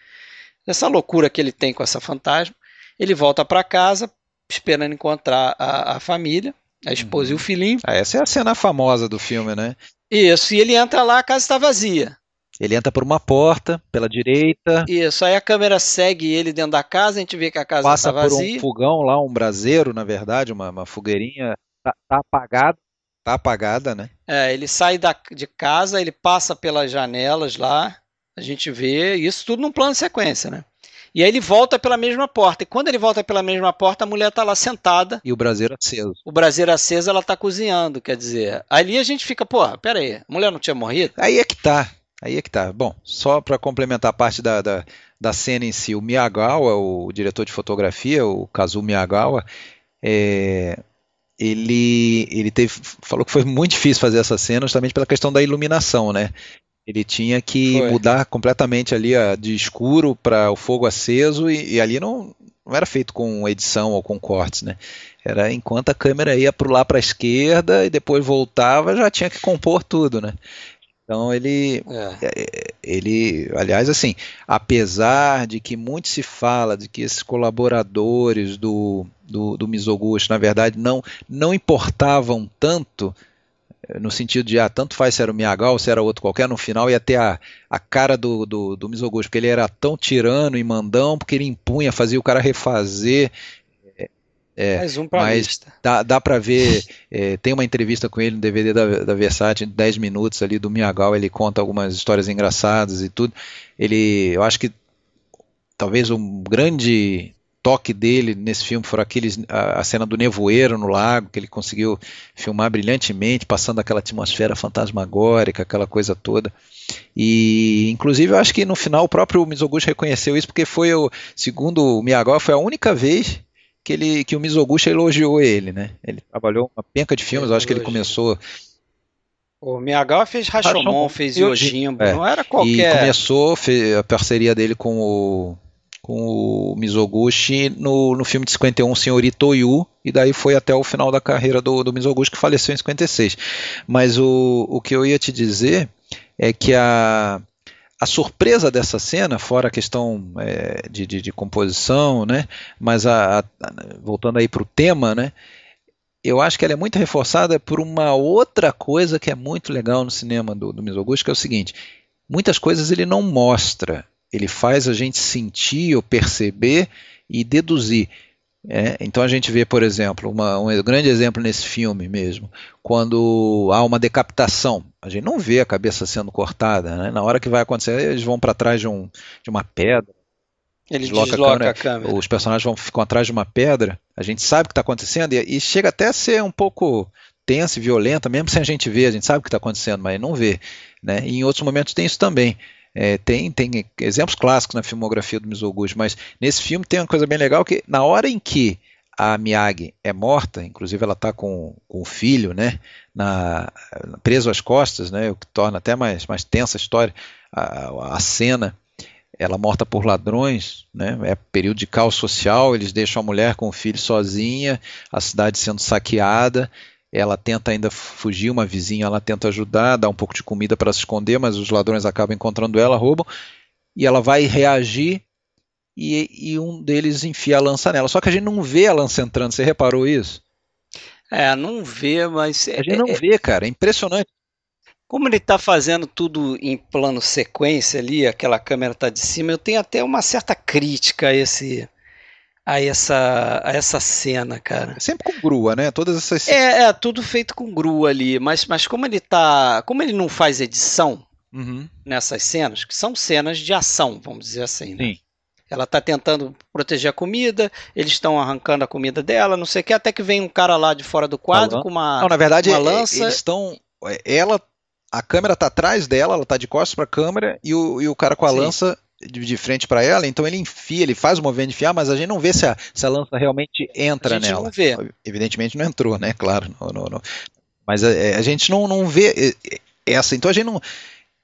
C: dessa loucura que ele tem com essa fantasma, ele volta para casa esperando encontrar a, a, família, a esposa uhum. e o uhum. filhinho.
B: Ah, essa é a cena famosa do filme, né?
C: Isso, e ele entra lá, a casa está vazia.
B: Ele entra por uma porta, pela direita.
C: Isso, aí a câmera segue ele dentro da casa, a gente vê que a casa está vazia.
B: Passa por um fogão lá, um braseiro, na verdade, uma, uma fogueirinha. Tá, tá apagado. Tá apagada, né?
C: É, ele sai da, de casa, ele passa pelas janelas lá, a gente vê isso tudo num plano de sequência, né? E aí ele volta pela mesma porta. E quando ele volta pela mesma porta, a mulher está lá sentada.
B: E o braseiro aceso.
C: O braseiro aceso, ela está cozinhando, quer dizer. Ali a gente fica, pô, pera aí, a mulher não tinha morrido?
B: Aí é que tá. Aí é que tá. Bom, só para complementar a parte da, da, da, cena em si, o Miyagawa, o diretor de fotografia, o Kazu Miyagawa, é, ele, ele teve, falou que foi muito difícil fazer essa cena justamente pela questão da iluminação, né? Ele tinha que foi. mudar completamente ali a, de escuro para o fogo aceso e, e, ali não, não era feito com edição ou com cortes, né? Era enquanto a câmera ia para lá para a esquerda e depois voltava, já tinha que compor tudo, né? Então ele, é. é. ele, aliás, assim, apesar de que muito se fala de que esses colaboradores do, do, do Mizoguchi, na verdade, não, não importavam tanto, no sentido de, ah, tanto faz se era o Miyagawa ou se era outro qualquer, no final ia ter a, a cara do, do, do Mizoguchi, porque ele era tão tirano e mandão, porque ele impunha, fazia o cara refazer,
C: é, Mais um pra mas lista.
B: dá, dá para ver, é, tem uma entrevista com ele no DVD da, da Versace, 10 minutos ali do Miyagawa, ele conta algumas histórias engraçadas e tudo. Ele, eu acho que talvez um grande toque dele nesse filme foi aqueles, a, a, cena do nevoeiro no lago, que ele conseguiu filmar brilhantemente, passando aquela atmosfera fantasmagórica, aquela coisa toda. E, inclusive, eu acho que no final o próprio Mizoguchi reconheceu isso, porque foi, o, segundo o Miyagawa, foi a única vez que, ele, que o Mizoguchi elogiou ele, né? Ele trabalhou uma penca de filmes, eu acho que ele começou.
C: O Miyagawa fez Rashomon, Rashomon fez Yojimbo, é. não era qualquer.
B: E começou a parceria dele com o, com o Mizoguchi no, no filme de 51, Senhorito Oyu, e daí foi até o final da carreira do, do Mizoguchi, que faleceu em 56. Mas o, o que eu ia te dizer é que a, a surpresa dessa cena, fora a questão é, de, de, de, composição, né? Mas a, a, voltando aí para o tema, né? Eu acho que ela é muito reforçada por uma outra coisa que é muito legal no cinema do, do Mizoguchi, que é o seguinte: muitas coisas ele não mostra, ele faz a gente sentir ou perceber e deduzir. É, então a gente vê, por exemplo, uma, um grande exemplo nesse filme mesmo, quando há uma decapitação, a gente não vê a cabeça sendo cortada, né? na hora que vai acontecer, eles vão para trás de, um, de uma pedra,
C: ele desloca, desloca a, câmera, a, câmera,
B: os personagens vão ficam atrás de uma pedra, a gente sabe o que está acontecendo e, e, chega até a ser um pouco tensa e violenta, mesmo sem a gente ver, a gente sabe o que está acontecendo, mas não vê. Né? E em outros momentos tem isso também. É, tem, tem exemplos clássicos na filmografia do Mizoguchi, mas nesse filme tem uma coisa bem legal que na hora em que a Miyagi é morta, inclusive ela está com, com o filho, né, na, preso às costas, né, o que torna até mais, mais tensa a história, a, a cena, ela morta por ladrões, né, é período de caos social, eles deixam a mulher com o filho sozinha, a cidade sendo saqueada, ela tenta ainda fugir, uma vizinha ela tenta ajudar, dá um pouco de comida para se esconder, mas os ladrões acabam encontrando ela, roubam, e ela vai reagir e, e, um deles enfia a lança nela. Só que a gente não vê a lança entrando, você reparou isso?
C: É, não vê, mas.
B: A gente não é, vê, cara, é impressionante.
C: Como ele está fazendo tudo em plano sequência ali, aquela câmera está de cima, eu tenho até uma certa crítica a esse a essa, a essa cena, cara.
B: Sempre com grua, né? Todas essas.
C: É, é tudo feito com grua ali. Mas, mas como ele tá. Como ele não faz edição uhum. nessas cenas, que são cenas de ação, vamos dizer assim, né? Sim. Ela tá tentando proteger a comida, eles estão arrancando a comida dela, não sei o que, até que vem um cara lá de fora do quadro com uma,
B: não, na verdade,
C: uma
B: é,
C: lança.
B: Eles estão. É, ela. A câmera tá atrás dela, ela tá de costas para a câmera e o, e o cara com a Sim. lança de, de frente para ela, então ele enfia, ele faz o movimento de enfiar, mas a gente não vê se a, se a lança realmente entra
C: a gente
B: nela.
C: Não vê.
B: Evidentemente não entrou, né? Claro. Não, não, não. Mas a, a, gente não, não vê essa. Então a gente não.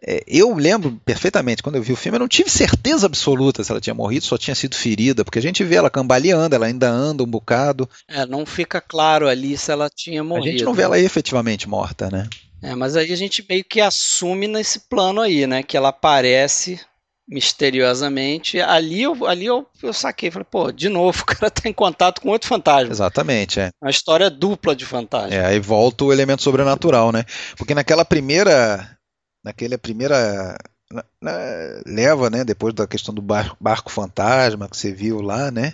B: É, eu lembro perfeitamente, quando eu vi o filme, eu não tive certeza absoluta se ela tinha morrido, só tinha sido ferida, porque a gente vê ela cambaleando, ela ainda anda um bocado.
C: É, não fica claro ali se ela tinha morrido.
B: A gente não vê ela efetivamente morta, né?
C: É, mas aí a gente meio que assume nesse plano aí, né? Que ela aparece misteriosamente. Ali eu, ali eu, eu saquei, falei, pô, de novo, o cara tá em contato com outro fantasma.
B: Exatamente, é.
C: Uma história dupla de fantasma.
B: É, aí volta o elemento sobrenatural, né? Porque naquela primeira. Naquela primeira. Na, na, leva, né? Depois da questão do barco, barco fantasma que você viu lá, né?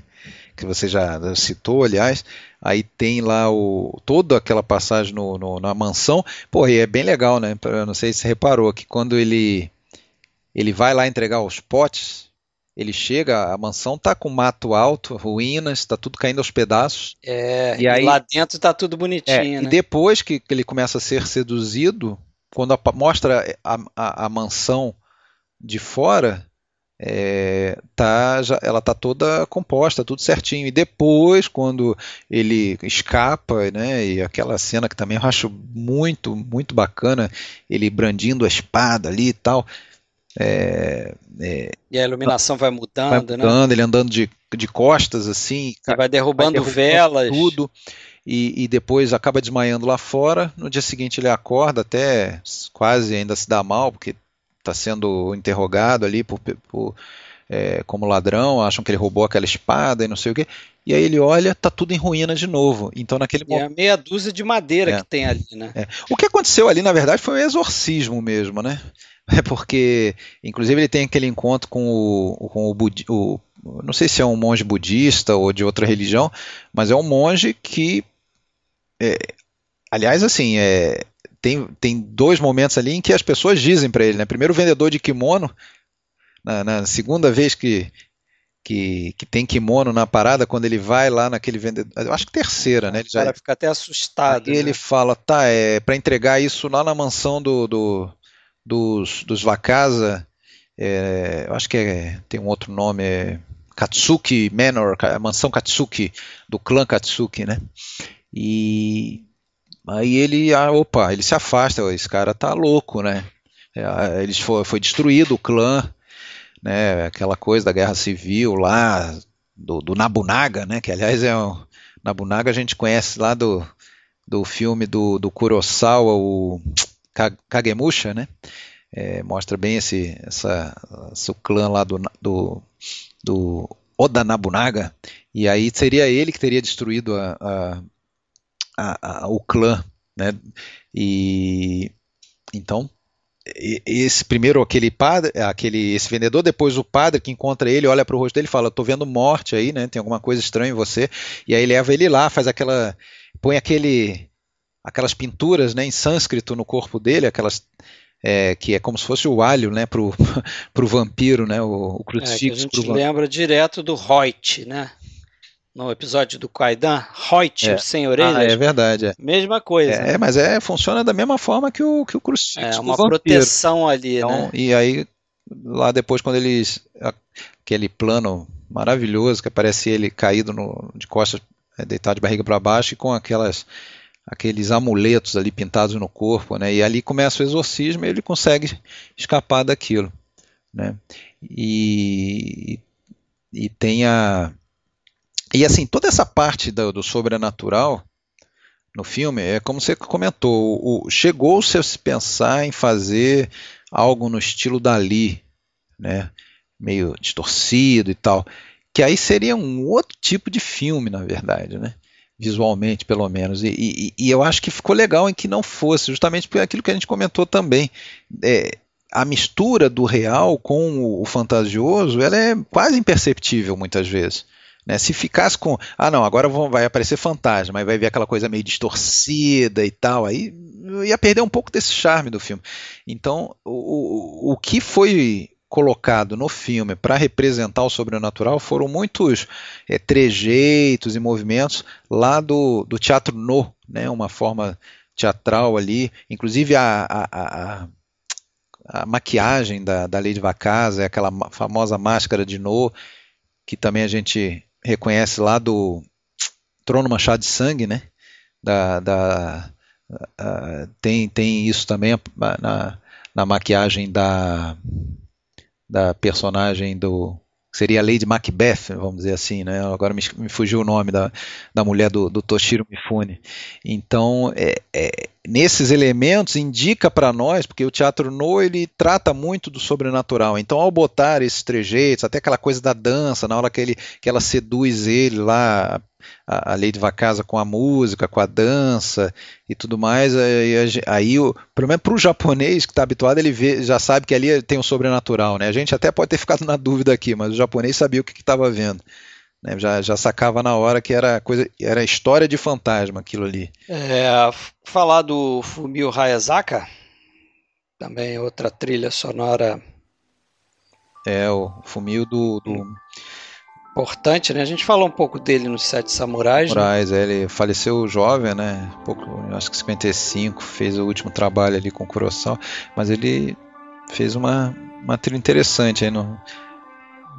B: Que você já citou, aliás. Aí tem lá o toda aquela passagem no, no na mansão. Pô, e é bem legal, né? Eu não sei se você reparou que quando ele ele vai lá entregar os potes, ele chega, a mansão tá com mato alto, ruínas, está tudo caindo aos pedaços.
C: É, e aí, lá dentro tá tudo bonitinho, é,
B: né? E depois que, que, ele começa a ser seduzido, quando a, mostra a, a, a, mansão de fora, é, tá, já, ela tá toda composta, tudo certinho. E depois, quando ele escapa, né, e aquela cena que também eu acho muito, muito bacana, ele brandindo a espada ali e tal,
C: É, é, e a iluminação vai mudando,
B: vai né? mudando
C: né?
B: ele andando de, de costas assim,
C: vai derrubando, vai derrubando velas,
B: tudo. E, e, depois acaba desmaiando lá fora. No dia seguinte ele acorda, até quase ainda se dá mal, porque está sendo interrogado ali por, por é, como ladrão, acham que ele roubou aquela espada e não sei o que. E aí ele olha, tá tudo em ruína de novo. Então naquele
C: momento. É a meia dúzia de madeira é, que tem ali, né?
B: É. O que aconteceu ali, na verdade, foi um exorcismo mesmo, né? É porque, inclusive, ele tem aquele encontro com o, com o, budi, o não sei se é um monge budista ou de outra religião, mas é um monge que, é, aliás, assim, é, tem, tem dois momentos ali em que as pessoas dizem para ele, né? Primeiro o vendedor de kimono, na, na, segunda vez que, que, que tem kimono na parada, quando ele vai lá naquele vendedor, eu acho que terceira, né? Ele
C: já, fica até assustado.
B: E né? ele fala, tá, é para entregar isso lá na mansão do, do dos, dos Wakasa, é, eu acho que é, tem um outro nome, é Katsuki Manor, a mansão Katsuki, do clã Katsuki, né? E Aí ele, ah, opa, ele se afasta, esse cara tá louco, né? É, eles foi, foi destruído o clã, né? Aquela coisa da guerra civil lá do, do Nabunaga, né? Que aliás é um, Nabunaga a gente conhece lá do, do filme do, do Kurosawa, o Kagemusha, né? É, mostra bem esse, essa, esse clã lá do, do, do Oda Nabunaga, e aí seria ele que teria destruído a, a a, o clã, né? E então esse primeiro aquele padre, aquele esse vendedor, depois o padre que encontra ele, olha para o rosto dele e fala: "Tô vendo morte aí, né? Tem alguma coisa estranha em você". E aí leva ele lá, faz aquela põe aquele aquelas pinturas, né, em sânscrito no corpo dele, aquelas é, que é como se fosse o alho, né, pro, pro vampiro, né, o, o crucifixo. É,
C: a gente lembra direto do Reut, né? no episódio do Kaidan, Reut, é. sem orelhas. Ah,
B: é verdade. É.
C: Mesma coisa.
B: É, mas é, funciona da mesma forma que o, que o crucifixo.
C: É uma proteção ali, então, né?
B: E aí, lá depois, quando eles. Aquele plano maravilhoso que aparece ele caído no, de costas, é, deitado de barriga para baixo e com aquelas aqueles amuletos ali pintados no corpo, né? E ali começa o exorcismo e ele consegue escapar daquilo, né? E, e tem a e assim, toda essa parte do, do sobrenatural no filme é como você comentou, chegou-se a se pensar em fazer algo no estilo Dali, né? meio distorcido e tal, que aí seria um outro tipo de filme, na verdade, né? Visualmente pelo menos. E, e, e, eu acho que ficou legal em que não fosse, justamente por aquilo que a gente comentou também. É, a mistura do real com o, fantasioso ela é quase imperceptível muitas vezes. Né? Se ficasse com, ah não, agora vão, vai aparecer fantasma, aí vai ver aquela coisa meio distorcida e tal, aí ia perder um pouco desse charme do filme. Então, o, o que foi colocado no filme para representar o sobrenatural foram muitos é, trejeitos e movimentos lá do, do teatro no, né? uma forma teatral ali, inclusive a, a, a, a maquiagem da, da Lady Vacasa, é aquela famosa máscara de no, que também a gente reconhece lá do Trono Manchado de Sangue, né? Da, da uh, tem, tem isso também na, na maquiagem da, da personagem do seria a Lady Macbeth, vamos dizer assim, né? Agora me, me fugiu o nome da, da mulher do, do Toshiro Mifune. Então, é, é, nesses elementos indica para nós, porque o teatro no ele trata muito do sobrenatural. Então, ao botar esses trejeitos, até aquela coisa da dança, na hora que ele que ela seduz ele lá, a, a Lady Vacasa com a música, com a dança e tudo mais, aí, aí o, pelo menos para o japonês que está habituado, ele vê, já sabe que ali tem o um sobrenatural, né? A gente até pode ter ficado na dúvida aqui, mas o japonês sabia o que estava vendo. Né? Já, já sacava na hora que era coisa, era história de fantasma aquilo ali.
C: É, falar do Fumio Hayazaka, também outra trilha sonora.
B: É, o Fumio do, do
C: importante, né? A gente falou um pouco dele nos Sete Samurais.
B: Né? Samurais, né? ele faleceu jovem, né? Pouco, acho que 55, fez o último trabalho ali com o Kurosawa, mas ele fez uma, uma trilha interessante aí no,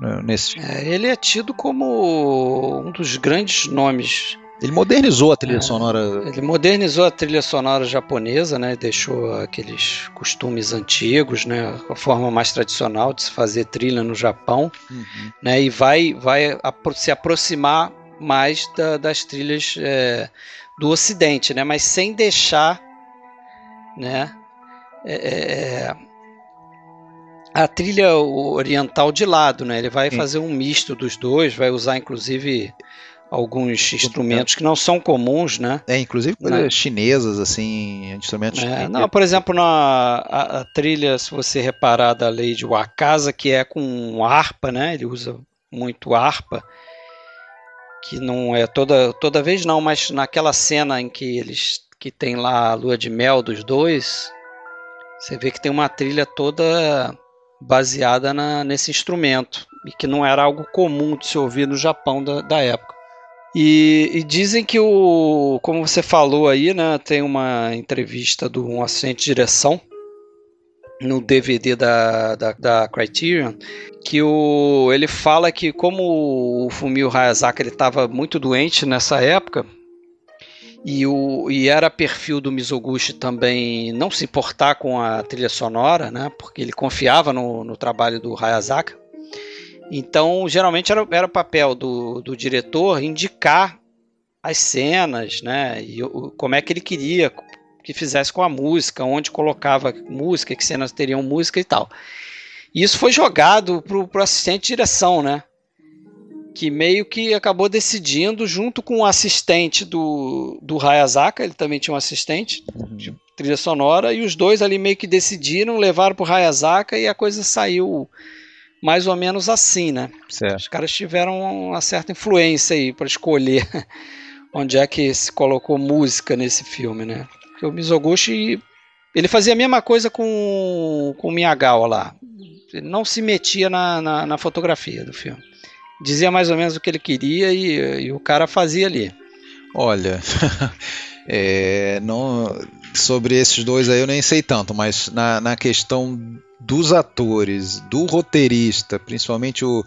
B: no nesse
C: é, ele é tido como um dos grandes nomes
B: Ele modernizou a trilha é, sonora.
C: Ele modernizou a trilha sonora japonesa, né? Deixou aqueles costumes antigos, né? A forma mais tradicional de se fazer trilha no Japão, uhum. né? E vai, vai se aproximar mais da, das trilhas é, do Ocidente, né? Mas sem deixar, né? É, é, é a trilha oriental de lado, né? Ele vai Sim. fazer um misto dos dois, vai usar inclusive alguns instrumentos que não são comuns, né?
B: É, inclusive né? chinesas, assim, instrumentos.
C: É, não, por exemplo, na a, a, trilha, se você reparar da lei de Wakasa, que é com harpa, né? Ele usa muito harpa, que não é toda toda vez não, mas naquela cena em que eles que tem lá a lua de mel dos dois, você vê que tem uma trilha toda baseada na, nesse instrumento e que não era algo comum de se ouvir no Japão da, da época. E, e, dizem que o, como você falou aí, né, tem uma entrevista do um assistente de direção no DVD da, da, da, Criterion, que o, ele fala que como o Fumio Hayazaki estava muito doente nessa época, e, o, e era perfil do Mizoguchi também não se importar com a trilha sonora, né? Porque ele confiava no, no trabalho do Hayazaki. Então, geralmente era, era papel do, do diretor indicar as cenas, né? E o, como é que ele queria que fizesse com a música, onde colocava música, que cenas teriam música e tal. E isso foi jogado para o assistente de direção, né? que meio que acabou decidindo junto com o assistente do, do Hayazaka, ele também tinha um assistente uhum. de trilha sonora, e os dois ali meio que decidiram, levaram pro Hayazaka e a coisa saiu mais ou menos assim, né? Certo. Os caras tiveram uma certa influência aí para escolher onde é que se colocou música nesse filme, né? Porque o Mizoguchi ele fazia a mesma coisa com, com o Miyagawa lá. Ele não se metia na, na, na fotografia do filme dizia mais ou menos o que ele queria e, e o cara fazia ali.
B: Olha, é, não, sobre esses dois aí eu nem sei tanto, mas na, na questão dos atores, do roteirista, principalmente o.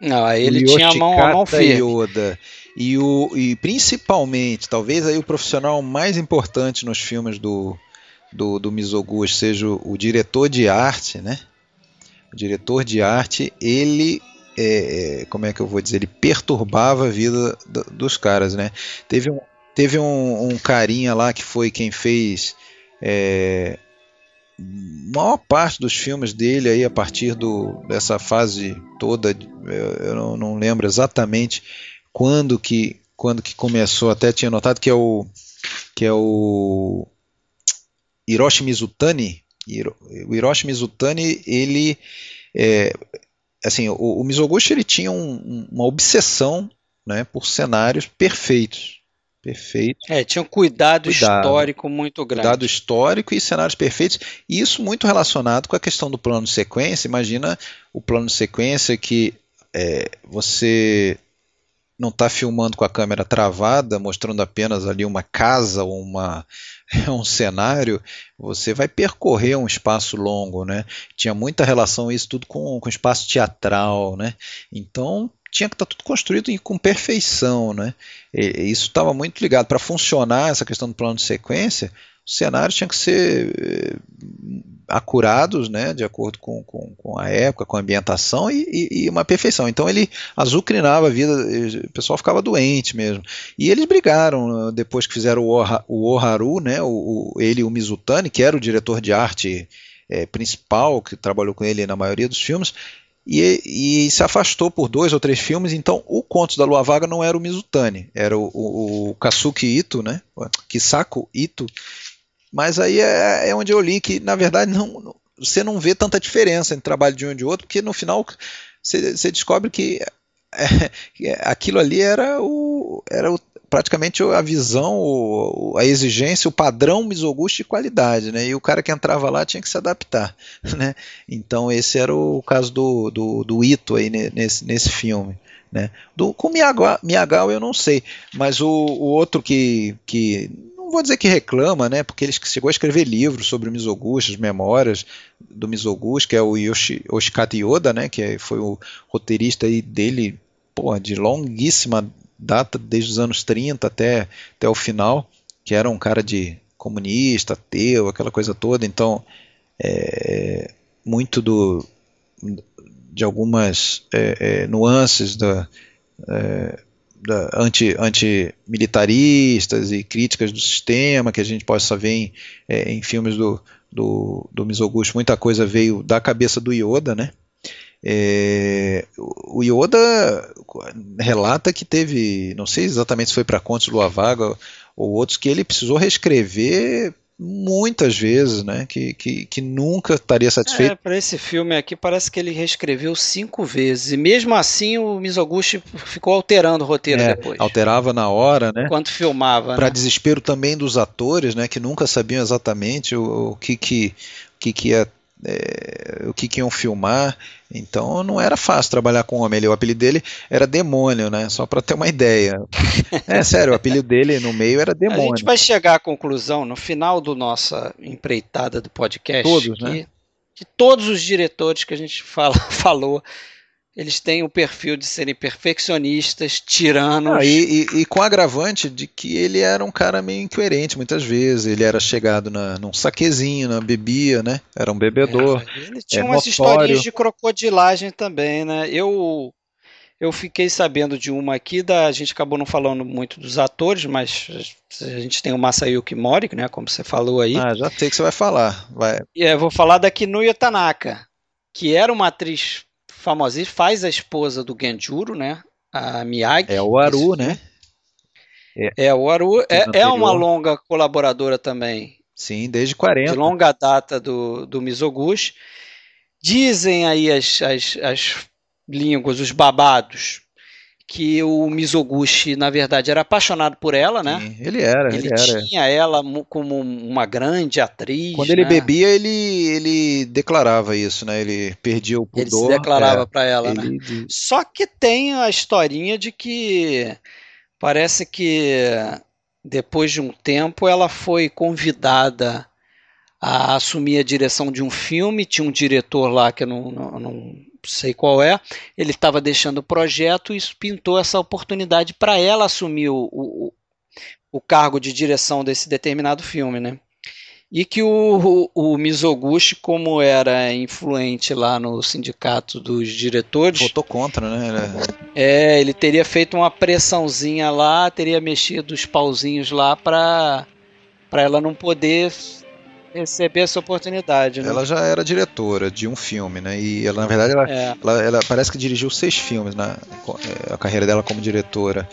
C: Não, ele tinha a mão, a mão firme.
B: Yoda, e, o, e principalmente, talvez aí o profissional mais importante nos filmes do, do, do Mizoguchi seja o, o diretor de arte, né? O diretor de arte, ele é, é, como é que eu vou dizer, ele perturbava a vida do, dos caras, né? Teve um, teve um, um, carinha lá que foi quem fez é, maior parte dos filmes dele aí a partir do, dessa fase toda, eu, eu não, não, lembro exatamente quando que quando que começou, até tinha notado que é o que é o Hiroshi Mizutani, o Hiroshi Mizutani ele é, assim, o, o Mizoguchi ele tinha um, uma obsessão né, por cenários perfeitos. Perfeitos.
C: É, tinha um cuidado, cuidado, histórico muito grande.
B: Cuidado histórico e cenários perfeitos. E isso muito relacionado com a questão do plano de sequência. Imagina o plano de sequência que é, você não está filmando com a câmera travada, mostrando apenas ali uma casa ou uma, um cenário, você vai percorrer um espaço longo, né? Tinha muita relação isso tudo com, com espaço teatral, né? Então tinha que estar tá tudo construído com perfeição, né? E, isso estava muito ligado para funcionar essa questão do plano de sequência. Os cenários tinham que ser eh, acurados, né, de acordo com, com, com, a época, com a ambientação e, e, e, uma perfeição. Então ele azucrinava a vida, o pessoal ficava doente mesmo. E eles brigaram né, depois que fizeram o, o Oharu, né, o, o, ele e o Mizutani, que era o diretor de arte principal, que trabalhou com ele na maioria dos filmes, e, e, se afastou por dois ou três filmes. Então, o Contos da Lua Vaga não era o Mizutani, era o, o, o Kasuki Ito, né? Kisako Ito, mas aí é, é onde eu li que, na verdade, não, você não vê tanta diferença entre o trabalho de um e de outro, porque no final você, você descobre que é, aquilo ali era, o, era o, praticamente a visão, a exigência, o padrão Mizoguchi de qualidade, né? E o cara que entrava lá tinha que se adaptar, né? Então esse era o caso do, do, do Ito aí nesse, nesse filme. Né? Do, com Miyagawa, Miyagawa eu não sei, mas o, o outro que, que vou dizer que reclama, né? Porque ele chegou a escrever livros sobre o Mizoguchi, as memórias do Mizoguchi, que é o Yoshi, Yoshikata Yoda, né? Que foi o roteirista aí dele, porra, de longuíssima data desde os anos 30 até, até o final, que era um cara de comunista, ateu, aquela coisa toda. Então, é, muito do, de algumas é, é, nuances da, é, da anti, anti-militaristas e críticas do sistema que a gente possa ver em, é, em filmes do, do, do Mizoguchi. Muita coisa veio da cabeça do Yoda, né? É, o Yoda relata que teve, não sei exatamente se foi para Contos Lua Vaga ou outros, que ele precisou reescrever muitas vezes, né? Que, que, que nunca estaria satisfeito. É,
C: para esse filme aqui parece que ele reescreveu cinco vezes. E mesmo assim o Mizoguchi ficou alterando o roteiro é, depois.
B: Alterava na hora, né?
C: Enquanto filmava.
B: Para né? desespero também dos atores, né? Que nunca sabiam exatamente o, o que, que, o que, que ia é, o que, que iam filmar. Então não era fácil trabalhar com o homem. Ele, o apelido dele era Demônio, né? Só para ter uma ideia. É sério, o apelido dele no meio era Demônio.
C: A gente vai chegar à conclusão no final do nossa empreitada do podcast.
B: Todos, que, né?
C: Que todos os diretores que a gente fala, falou eles têm o perfil de serem perfeccionistas, tiranos.
B: Ah, e, e, e, com agravante de que ele era um cara meio incoerente muitas vezes. Ele era chegado na, num saquezinho, na bebia, né? Era um bebedor. É,
C: ele tinha é, umas notório. historinhas de crocodilagem também, né? Eu eu fiquei sabendo de uma aqui, da, a gente acabou não falando muito dos atores, mas a gente tem o Masayuki Mori, né, como você falou aí.
B: Ah, já sei que você vai falar. Vai.
C: E é, vou falar da Kinuya Tanaka, que era uma atriz famosíssima, faz a esposa do Genjuro, né? A Miyagi.
B: É o Aru, né?
C: É, é o Aru. É, é uma longa colaboradora também.
B: Sim, desde 40.
C: De longa data do, do Mizoguchi. Dizem aí as, as, as línguas, os babados, que o Mizoguchi, na verdade, era apaixonado por ela, né?
B: Sim, ele era,
C: ele,
B: ele era.
C: tinha ela como uma grande atriz.
B: Quando ele né? bebia, ele, ele declarava isso, né? Ele perdia o pudor.
C: Ele se declarava é, para ela, ele... né? Só que tem a historinha de que parece que depois de um tempo ela foi convidada a assumir a direção de um filme, tinha um diretor lá que eu não, não, não sei qual é, ele estava deixando o projeto e isso pintou essa oportunidade para ela assumir o, o, o, cargo de direção desse determinado filme, né? E que o, o, o Mizoguchi, como era influente lá no sindicato dos diretores.
B: Votou contra, né?
C: É, ele teria feito uma pressãozinha lá, teria mexido os pauzinhos lá para ela não poder receber essa oportunidade. Né?
B: Ela já era diretora de um filme, né? E ela, na verdade, ela, é. ela, ela, parece que dirigiu seis filmes na é, a carreira dela como diretora.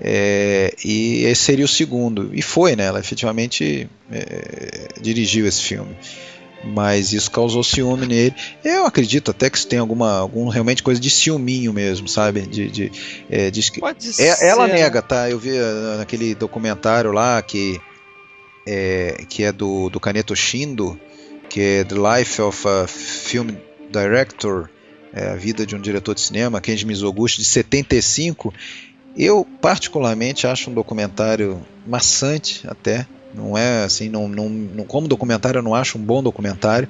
B: É, e esse seria o segundo. E foi, né? Ela efetivamente é, dirigiu esse filme. Mas isso causou ciúme nele. Eu acredito até que isso tem alguma, algum realmente coisa de ciúminho mesmo, sabe? De, de, é, de
C: Pode
B: é,
C: ser.
B: Ela nega, tá? Eu vi uh, naquele documentário lá que é, que é do, do Kaneto Shindo, que é The Life of a Film Director, é, a vida de um diretor de cinema, Kenji Mizoguchi, de 75. Eu particularmente acho um documentário maçante até. Não é assim, não, não, como documentário eu não acho um bom documentário.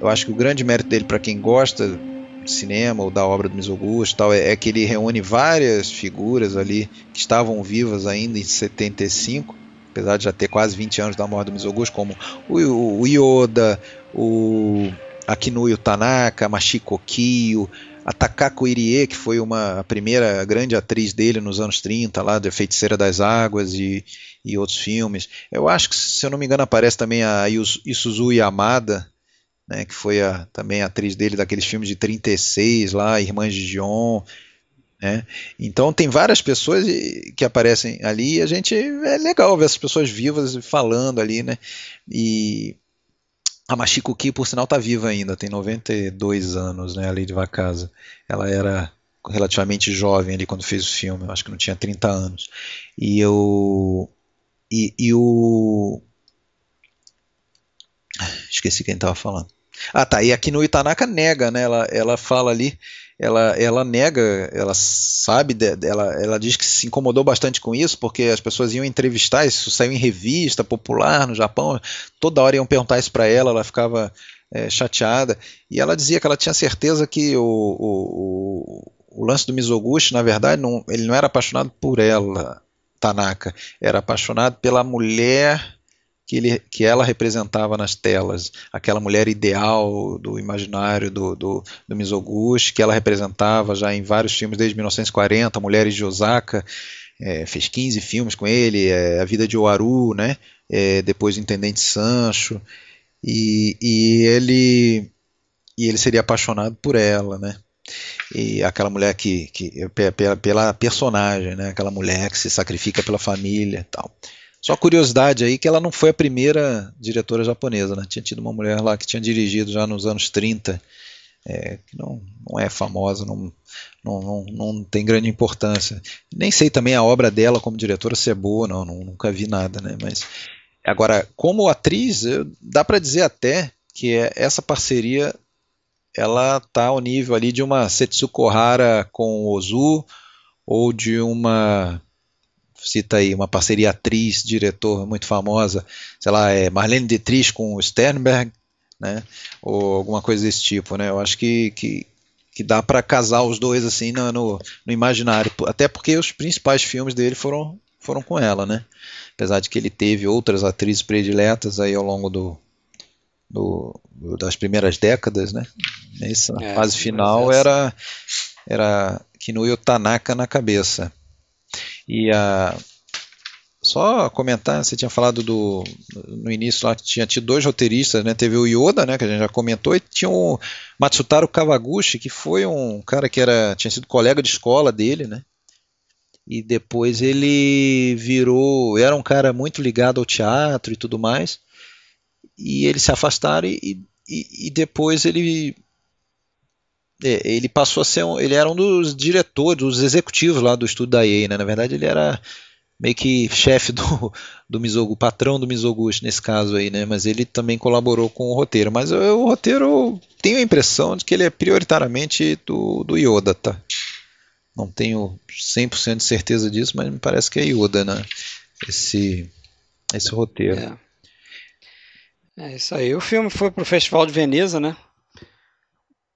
B: Eu acho que o grande mérito dele para quem gosta de cinema ou da obra do Mizoguchi tal é, é que ele reúne várias figuras ali que estavam vivas ainda em 75 apesar de já ter quase 20 anos da morte do Mizoguchi, como o, o Yoda, o Akinuyo Tanaka, Mashiko Kyo, a Takako Irie, que foi uma a primeira grande atriz dele nos anos 30, lá da Feiticeira das Águas e, e outros filmes. Eu acho que, se eu não me engano, aparece também a Isuzu Yamada, né, que foi a, também a atriz dele daqueles filmes de 36 lá, Irmãs de Gion. Né? Então tem várias pessoas que aparecem ali e a gente é legal ver essas pessoas vivas falando ali, né? E a Machiko Ki, por sinal, está viva ainda, tem 92 anos, né? A Lady Vacasa. Ela era relativamente jovem ali quando fez o filme, eu acho que não tinha 30 anos. E eu e, e o esqueci quem estava falando. Ah, tá. E aqui no Itanaka nega, né? Ela, ela fala ali ela, ela nega, ela sabe, ela, ela diz que se incomodou bastante com isso, porque as pessoas iam entrevistar, isso saiu em revista popular no Japão, toda hora iam perguntar isso para ela, ela ficava é, chateada, e ela dizia que ela tinha certeza que o, o, o lance do Mizoguchi, na verdade, não, ele não era apaixonado por ela, Tanaka, era apaixonado pela mulher que, ele, que ela representava nas telas, aquela mulher ideal do imaginário do, do, do Mizoguchi, que ela representava já em vários filmes desde 1940, Mulheres de Osaka, é, fez 15 filmes com ele, é, A Vida de Oaru, né? É, depois Intendente Sancho, e, e, ele e ele seria apaixonado por ela, né? E aquela mulher que, que pela, pela personagem, né? Aquela mulher que se sacrifica pela família, tal. Só curiosidade aí que ela não foi a primeira diretora japonesa, né? Tinha tido uma mulher lá que tinha dirigido já nos anos 30, é, que não, não é famosa, não, não, não, não tem grande importância. Nem sei também a obra dela como diretora se é boa, não, não nunca vi nada, né? Mas agora, como atriz, dá para dizer até que é, essa parceria ela tá ao nível ali de uma Setsuko Hara com Ozu ou de uma cita aí uma parceria atriz-diretor muito famosa, sei lá, é Marlene Dietrich com o Sternberg, né? Ou alguma coisa desse tipo, né? Eu acho que, que, que dá para casar os dois assim no, no, no, imaginário, até porque os principais filmes dele foram, foram com ela, né? Apesar de que ele teve outras atrizes prediletas aí ao longo do, do, das primeiras décadas, né? Nessa é, fase final era era Kinuyo Tanaka na cabeça. E a só comentar, você tinha falado do no início lá tinha tido dois roteiristas, né? Teve o Yoda, né, que a gente já comentou, e tinha o Matsutaro Kawaguchi, que foi um cara que era tinha sido colega de escola dele, né? E depois ele virou, era um cara muito ligado ao teatro e tudo mais. E eles se afastaram e, e, e depois ele ele passou a ser um, ele era um dos diretores, dos executivos lá do estúdio da EA, né? Na verdade, ele era meio que chefe do, do Mizogu, patrão do Mizoguchi nesse caso aí, né? Mas ele também colaborou com o roteiro. Mas o, o roteiro tenho a impressão de que ele é prioritariamente do, do Yoda, tá? Não tenho 100% de certeza disso, mas me parece que é Yoda, né? Esse, esse roteiro.
C: É. é isso aí. O filme foi pro Festival de Veneza, né?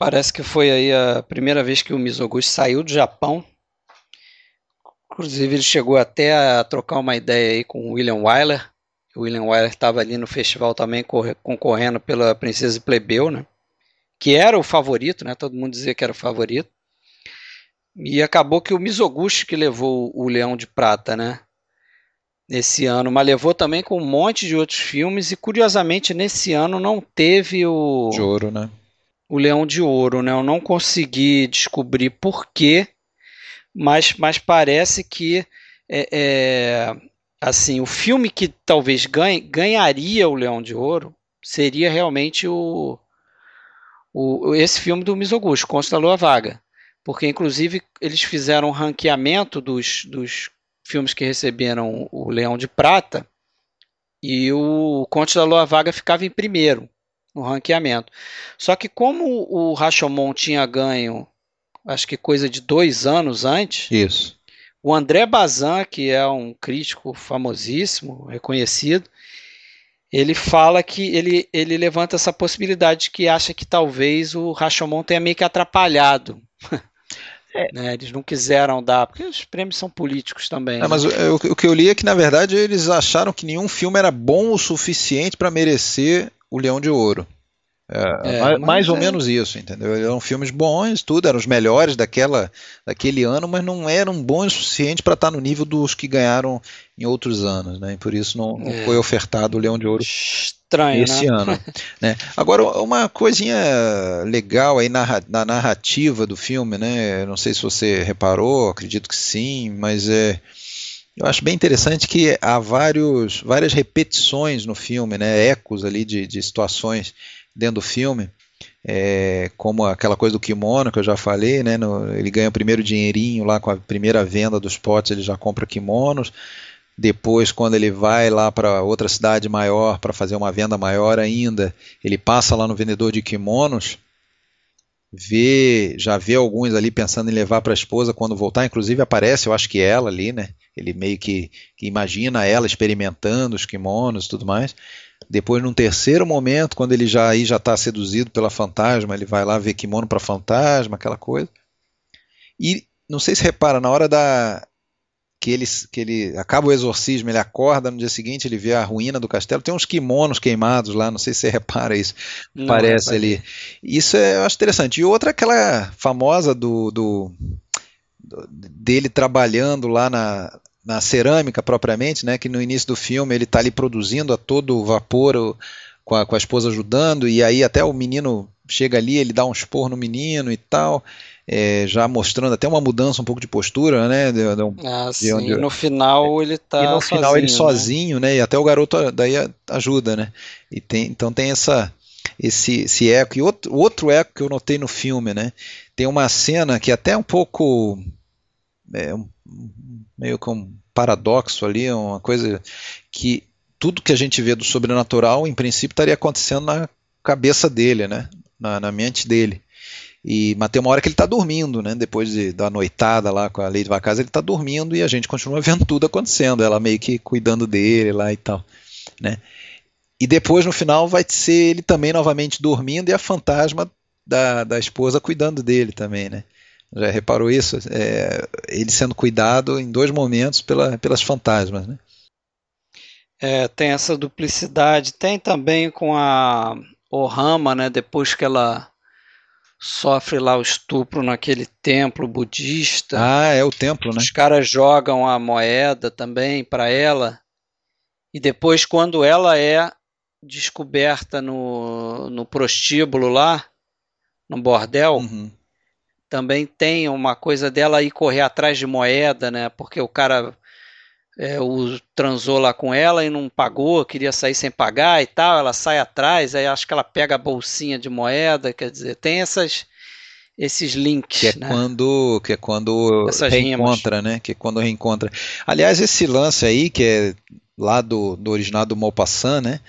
C: Parece que foi aí a primeira vez que o Mizoguchi saiu do Japão. Inclusive ele chegou até a trocar uma ideia aí com o William Wyler. O William Wyler estava ali no festival também concorrendo pela Princesa Plebeu, né? Que era o favorito, né? Todo mundo dizia que era o favorito. E acabou que o Mizoguchi que levou o Leão de Prata, né? Nesse ano, mas levou também com um monte de outros filmes e curiosamente nesse ano não teve o
B: de ouro, né?
C: O Leão de Ouro, né? Eu não consegui descobrir por quê, mas, mas parece que é, é, assim o filme que talvez ganhe, ganharia o Leão de Ouro seria realmente o, o esse filme do Mizoguchi, Consta da Lua Vaga, porque inclusive eles fizeram um ranqueamento dos, dos filmes que receberam o Leão de Prata e o Conte da Lua Vaga ficava em primeiro no ranqueamento. Só que como o Rashomon tinha ganho, acho que coisa de dois anos antes,
B: isso.
C: O André Bazin, que é um crítico famosíssimo, reconhecido, ele fala que ele, ele levanta essa possibilidade que acha que talvez o Rashomon tenha meio que atrapalhado. É. Né, eles não quiseram dar, porque os prêmios são políticos também. É,
B: né? Mas o, o, que eu li é que, na verdade, eles acharam que nenhum filme era bom o suficiente para merecer o Leão de Ouro. É, é, mais ou é... menos isso, entendeu? Eram filmes bons, tudo, eram os melhores daquela, daquele ano, mas não eram bons o suficiente para estar no nível dos que ganharam em outros anos, né? E por isso não, não é. foi ofertado o Leão de Ouro
C: Estranho,
B: esse
C: né?
B: ano. né? Agora, uma coisinha legal aí na, na narrativa do filme, né? Não sei se você reparou, acredito que sim, mas é eu acho bem interessante que há vários, várias repetições no filme, né, ecos ali de, de situações dentro do filme, é, como aquela coisa do kimono que eu já falei, né, no, ele ganha o primeiro dinheirinho lá com a primeira venda dos potes, ele já compra kimonos. Depois, quando ele vai lá para outra cidade maior para fazer uma venda maior ainda, ele passa lá no vendedor de kimonos vê, já vê alguns ali pensando em levar para a esposa quando voltar, inclusive aparece, eu acho que ela ali, né? Ele meio que, que imagina ela experimentando os kimonos e tudo mais. Depois, num terceiro momento, quando ele já aí já está seduzido pela fantasma, ele vai lá ver kimono para fantasma, aquela coisa. E não sei se repara, na hora da, que ele, que ele acaba o exorcismo, ele acorda no dia seguinte, ele vê a ruína do castelo, tem uns kimonos queimados lá, não sei se você repara isso, não, parece ali. Isso é, eu acho interessante. E outra aquela famosa do, do, do, dele trabalhando lá na, na cerâmica propriamente, né, que no início do filme ele está ali produzindo a todo vapor o, com, a, com a esposa ajudando, e aí até o menino chega ali, ele dá um expor no menino e tal é, já mostrando até uma mudança um pouco de postura, né? De,
C: de, ah, sim. Onde, no final ele tá.
B: E no sozinho, final ele né? sozinho, né? E até o garoto daí ajuda, né? E tem, então tem essa esse, esse eco. E outro, outro eco que eu notei no filme, né? Tem uma cena que é até um pouco. É, meio que um paradoxo ali, uma coisa que tudo que a gente vê do sobrenatural, em princípio, estaria acontecendo na cabeça dele, né? Na, na mente dele. E, mas tem uma hora que ele está dormindo, né? Depois de, da noitada lá com a Lady Vacasa, ele está dormindo e a gente continua vendo tudo acontecendo. Ela meio que cuidando dele lá e tal, né? E depois no final vai ser ele também novamente dormindo e a fantasma da, da esposa cuidando dele também, né? Já reparou isso? É, ele sendo cuidado em dois momentos pela, pelas fantasmas, né?
C: É, tem essa duplicidade. Tem também com a Ohama, né? Depois que ela sofre lá o estupro naquele templo budista.
B: Ah, é o templo, né?
C: Os caras jogam a moeda também para ela. E depois, quando ela é descoberta no, no prostíbulo lá, no bordel, uhum. também tem uma coisa dela ir correr atrás de moeda, né? Porque o cara é, o, transou lá com ela e não pagou, queria sair sem pagar e tal, ela sai atrás, aí acho que ela pega a bolsinha de moeda, quer dizer, tem essas esses links,
B: que é
C: né?
B: quando que é quando Essas reencontra, rimas. né? Que é quando reencontra. Aliás, esse lance aí que é lá do, do original do Maupassant, né?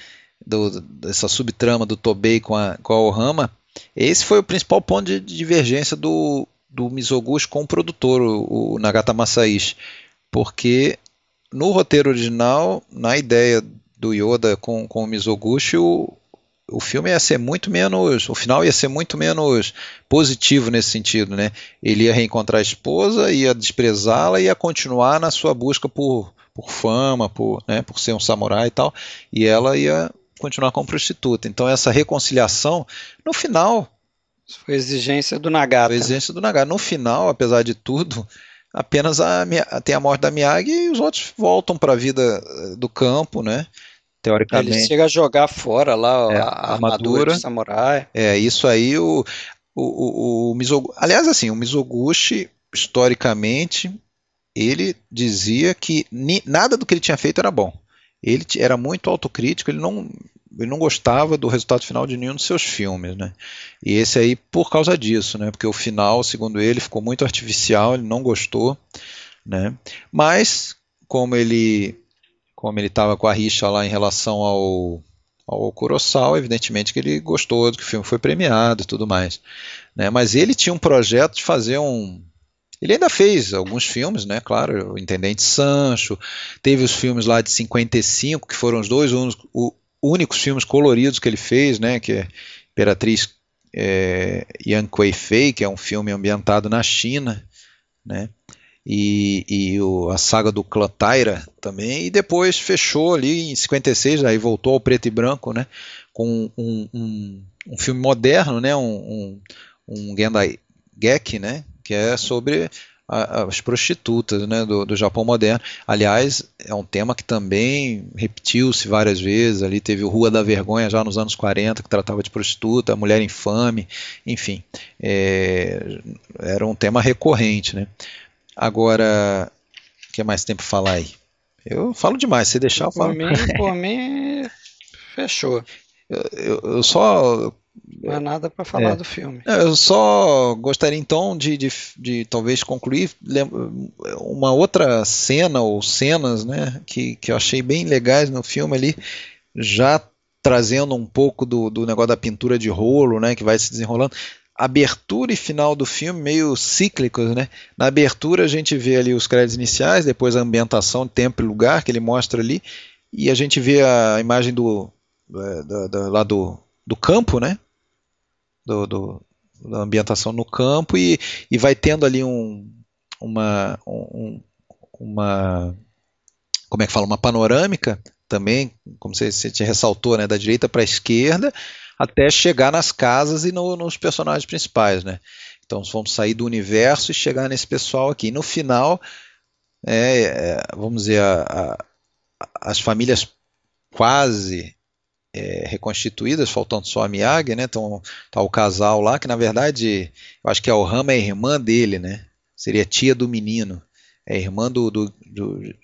B: Do, dessa subtrama do Tobey com a, com a Ohama, esse foi o principal ponto de divergência do, do Mizoguchi com o produtor, o, o Nagata Masaishi, porque no roteiro original, na ideia do Yoda com, com o Mizoguchi, o, o filme ia ser muito menos, o final ia ser muito menos positivo nesse sentido, né? Ele ia reencontrar a esposa, ia desprezá-la e ia continuar na sua busca por, por fama, por, né, por ser um samurai e tal, e ela ia continuar como prostituta. Então essa reconciliação, no final,
C: foi exigência do Nagata. Foi
B: exigência do Nagata. No final, apesar de tudo, apenas a, tem a morte da Miyagi e os outros voltam para a vida eh, do campo, né? Teoricamente. Ele
C: chega a jogar fora lá é, a, a armadura, de samurai.
B: É, isso aí o, o, o, o Mizoguchi, aliás assim, o Mizoguchi historicamente ele dizia que ni, nada do que ele tinha feito era bom. Ele era muito autocrítico, ele não ele não gostava do resultado final de nenhum dos seus filmes, né? E esse aí por causa disso, né? Porque o final, segundo ele, ficou muito artificial, ele não gostou, né? Mas como ele como ele estava com a rixa lá em relação ao ao Kurosawa, evidentemente que ele gostou do que o filme foi premiado e tudo mais, né? Mas ele tinha um projeto de fazer um ele ainda fez alguns filmes, né? Claro, o Intendente Sancho, teve os filmes lá de 55, que foram os dois únicos filmes coloridos que ele fez, né, que é Imperatriz é, Yang Kui Fei, que é um filme ambientado na China, né, e, e o, a saga do clã Taira também, e depois fechou ali em 56, aí voltou ao preto e branco, né, com um, um, um filme moderno, né, um, um, um Gendai Geki, né, que é sobre as prostitutas né, do, do, Japão moderno. Aliás, é um tema que também repetiu-se várias vezes. Ali teve o Rua da Vergonha já nos anos 40, que tratava de prostituta, mulher infame, enfim. É, era um tema recorrente. Né? Agora, o que mais tem para falar aí? Eu falo demais, se deixar eu falo.
C: Por mim, por mim fechou.
B: Eu, eu, eu, só
C: não há nada para falar é. do filme.
B: Eu só gostaria então de, de, de, talvez concluir uma outra cena ou cenas né, que, que eu achei bem legais no filme ali, já trazendo um pouco do, do negócio da pintura de rolo, né, que vai se desenrolando. Abertura e final do filme meio cíclicos, né? Na abertura a gente vê ali os créditos iniciais, depois a ambientação, tempo e lugar que ele mostra ali, e a gente vê a imagem do, é, do, do lá do do campo, né? Do, do da ambientação no campo e, e vai tendo ali um, uma, um, uma como é que fala, uma panorâmica também, como você, você te ressaltou, né, da direita para a esquerda, até chegar nas casas e no, nos personagens principais, né? Então vamos sair do universo e chegar nesse pessoal aqui. E no final, é, é, vamos dizer, a, a, as famílias quase é, reconstituídas, faltando só a Miyagi, né? Então tá o casal lá, que na verdade eu acho que a Ohama é irmã dele, né? Seria tia do menino. É irmã do, do, do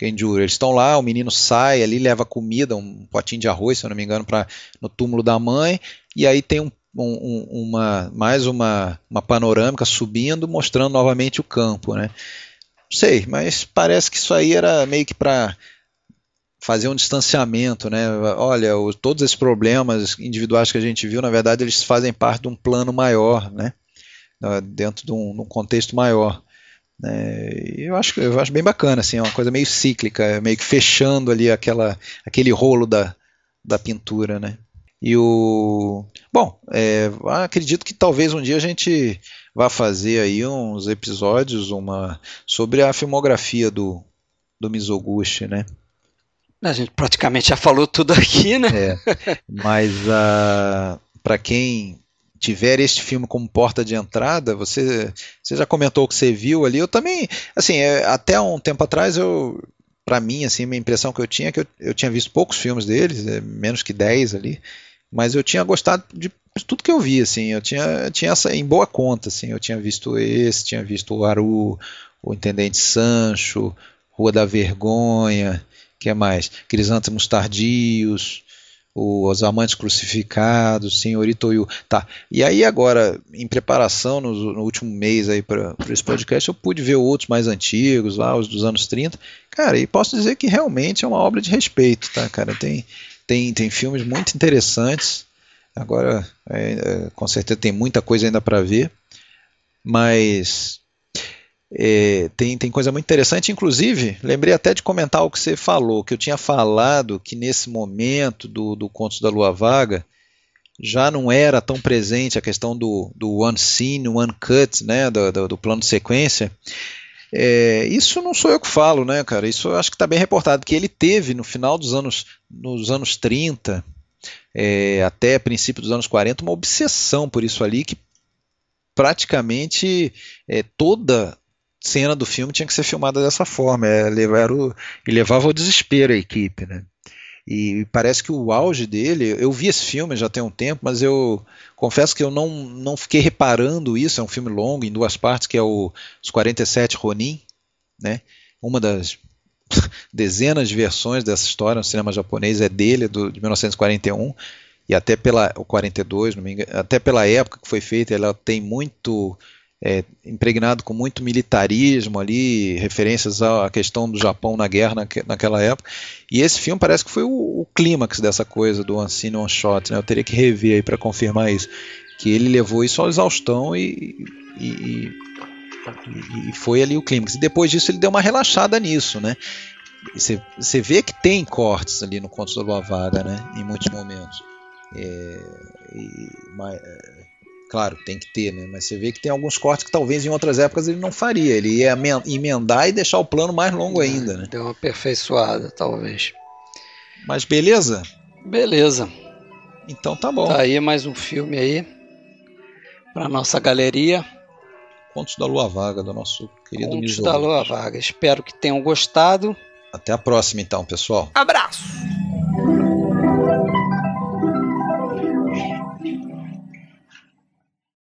B: Genjuro. Eles estão lá, o menino sai ali, leva comida, um potinho de arroz, se eu não me engano, para no túmulo da mãe, e aí tem um, um, uma mais uma, uma panorâmica subindo, mostrando novamente o campo, né? Não sei, mas parece que isso aí era meio que para fazer um distanciamento, né? Olha, o, todos esses problemas individuais que a gente viu, na verdade, eles fazem parte de um plano maior, né? Dentro de um, de um contexto maior. Né? Eu acho, eu acho bem bacana, assim, é uma coisa meio cíclica, meio que fechando ali aquela, aquele rolo da, da pintura, né? E o bom, é, acredito que talvez um dia a gente vá fazer aí uns episódios, uma sobre a filmografia do do Mizoguchi, né?
C: A gente praticamente já falou tudo aqui, né?
B: É, mas uh, para quem tiver este filme como porta de entrada, você, você já comentou o que você viu ali. Eu também, assim, é, até um tempo atrás eu para mim, assim, minha impressão que eu tinha é que eu, eu tinha visto poucos filmes deles, é, menos que 10 ali, mas eu tinha gostado de tudo que eu vi, assim, eu tinha, tinha essa em boa conta, assim, eu tinha visto esse, tinha visto o Aru, o Intendente Sancho, Rua da Vergonha, que é mais? Crisântemos tardios, os amantes crucificados, senhorito Oyu. Tá. E aí agora, em preparação no, no último mês aí para esse podcast, eu pude ver outros mais antigos, lá os dos anos 30. Cara, e posso dizer que realmente é uma obra de respeito, tá, cara? Tem tem tem filmes muito interessantes. Agora, é, é, com certeza tem muita coisa ainda para ver, mas é, tem, tem coisa muito interessante, inclusive, lembrei até de comentar o que você falou, que eu tinha falado que nesse momento do, do Contos da Lua Vaga já não era tão presente a questão do, do one scene, one cut, né, do, do, do plano de sequência. É, isso não sou eu que falo, né, cara? Isso eu acho que está bem reportado, que ele teve no final dos anos, nos anos 30, é, até princípio dos anos 40, uma obsessão por isso ali que praticamente é, toda cena do filme tinha que ser filmada dessa forma, é, o, e levava ao desespero a equipe, né? E parece que o auge dele, eu vi esse filme já tem um tempo, mas eu confesso que eu não, não fiquei reparando isso, é um filme longo, em duas partes, que é o, Os 47 Ronin, né? Uma das dezenas de versões dessa história no cinema japonês é dele, do, de 1941, e até pela o 42, não me engano, até pela época que foi feita, ela tem muito é, impregnado com muito militarismo ali, referências à questão do Japão na guerra naque, naquela época. E esse filme parece que foi o, o clímax dessa coisa do Ancine One Shot. Né? Eu teria que rever aí para confirmar isso. Que ele levou isso à exaustão e, e, e, e, foi ali o clímax. E depois disso ele deu uma relaxada nisso, né? Você, você vê que tem cortes ali no Conto da Lua Vaga, né? Em muitos momentos. É, e, mas, Claro, tem que ter, né? Mas você vê que tem alguns cortes que talvez em outras épocas ele não faria. Ele ia emendar e deixar o plano mais longo ainda, né?
C: Deu uma aperfeiçoada, talvez.
B: Mas beleza?
C: Beleza.
B: Então tá bom.
C: Tá aí mais um filme aí para nossa galeria.
B: Contos da Lua Vaga, do nosso querido
C: Contos da Lua Vaga. Espero que tenham gostado.
B: Até a próxima então, pessoal.
C: Abraço!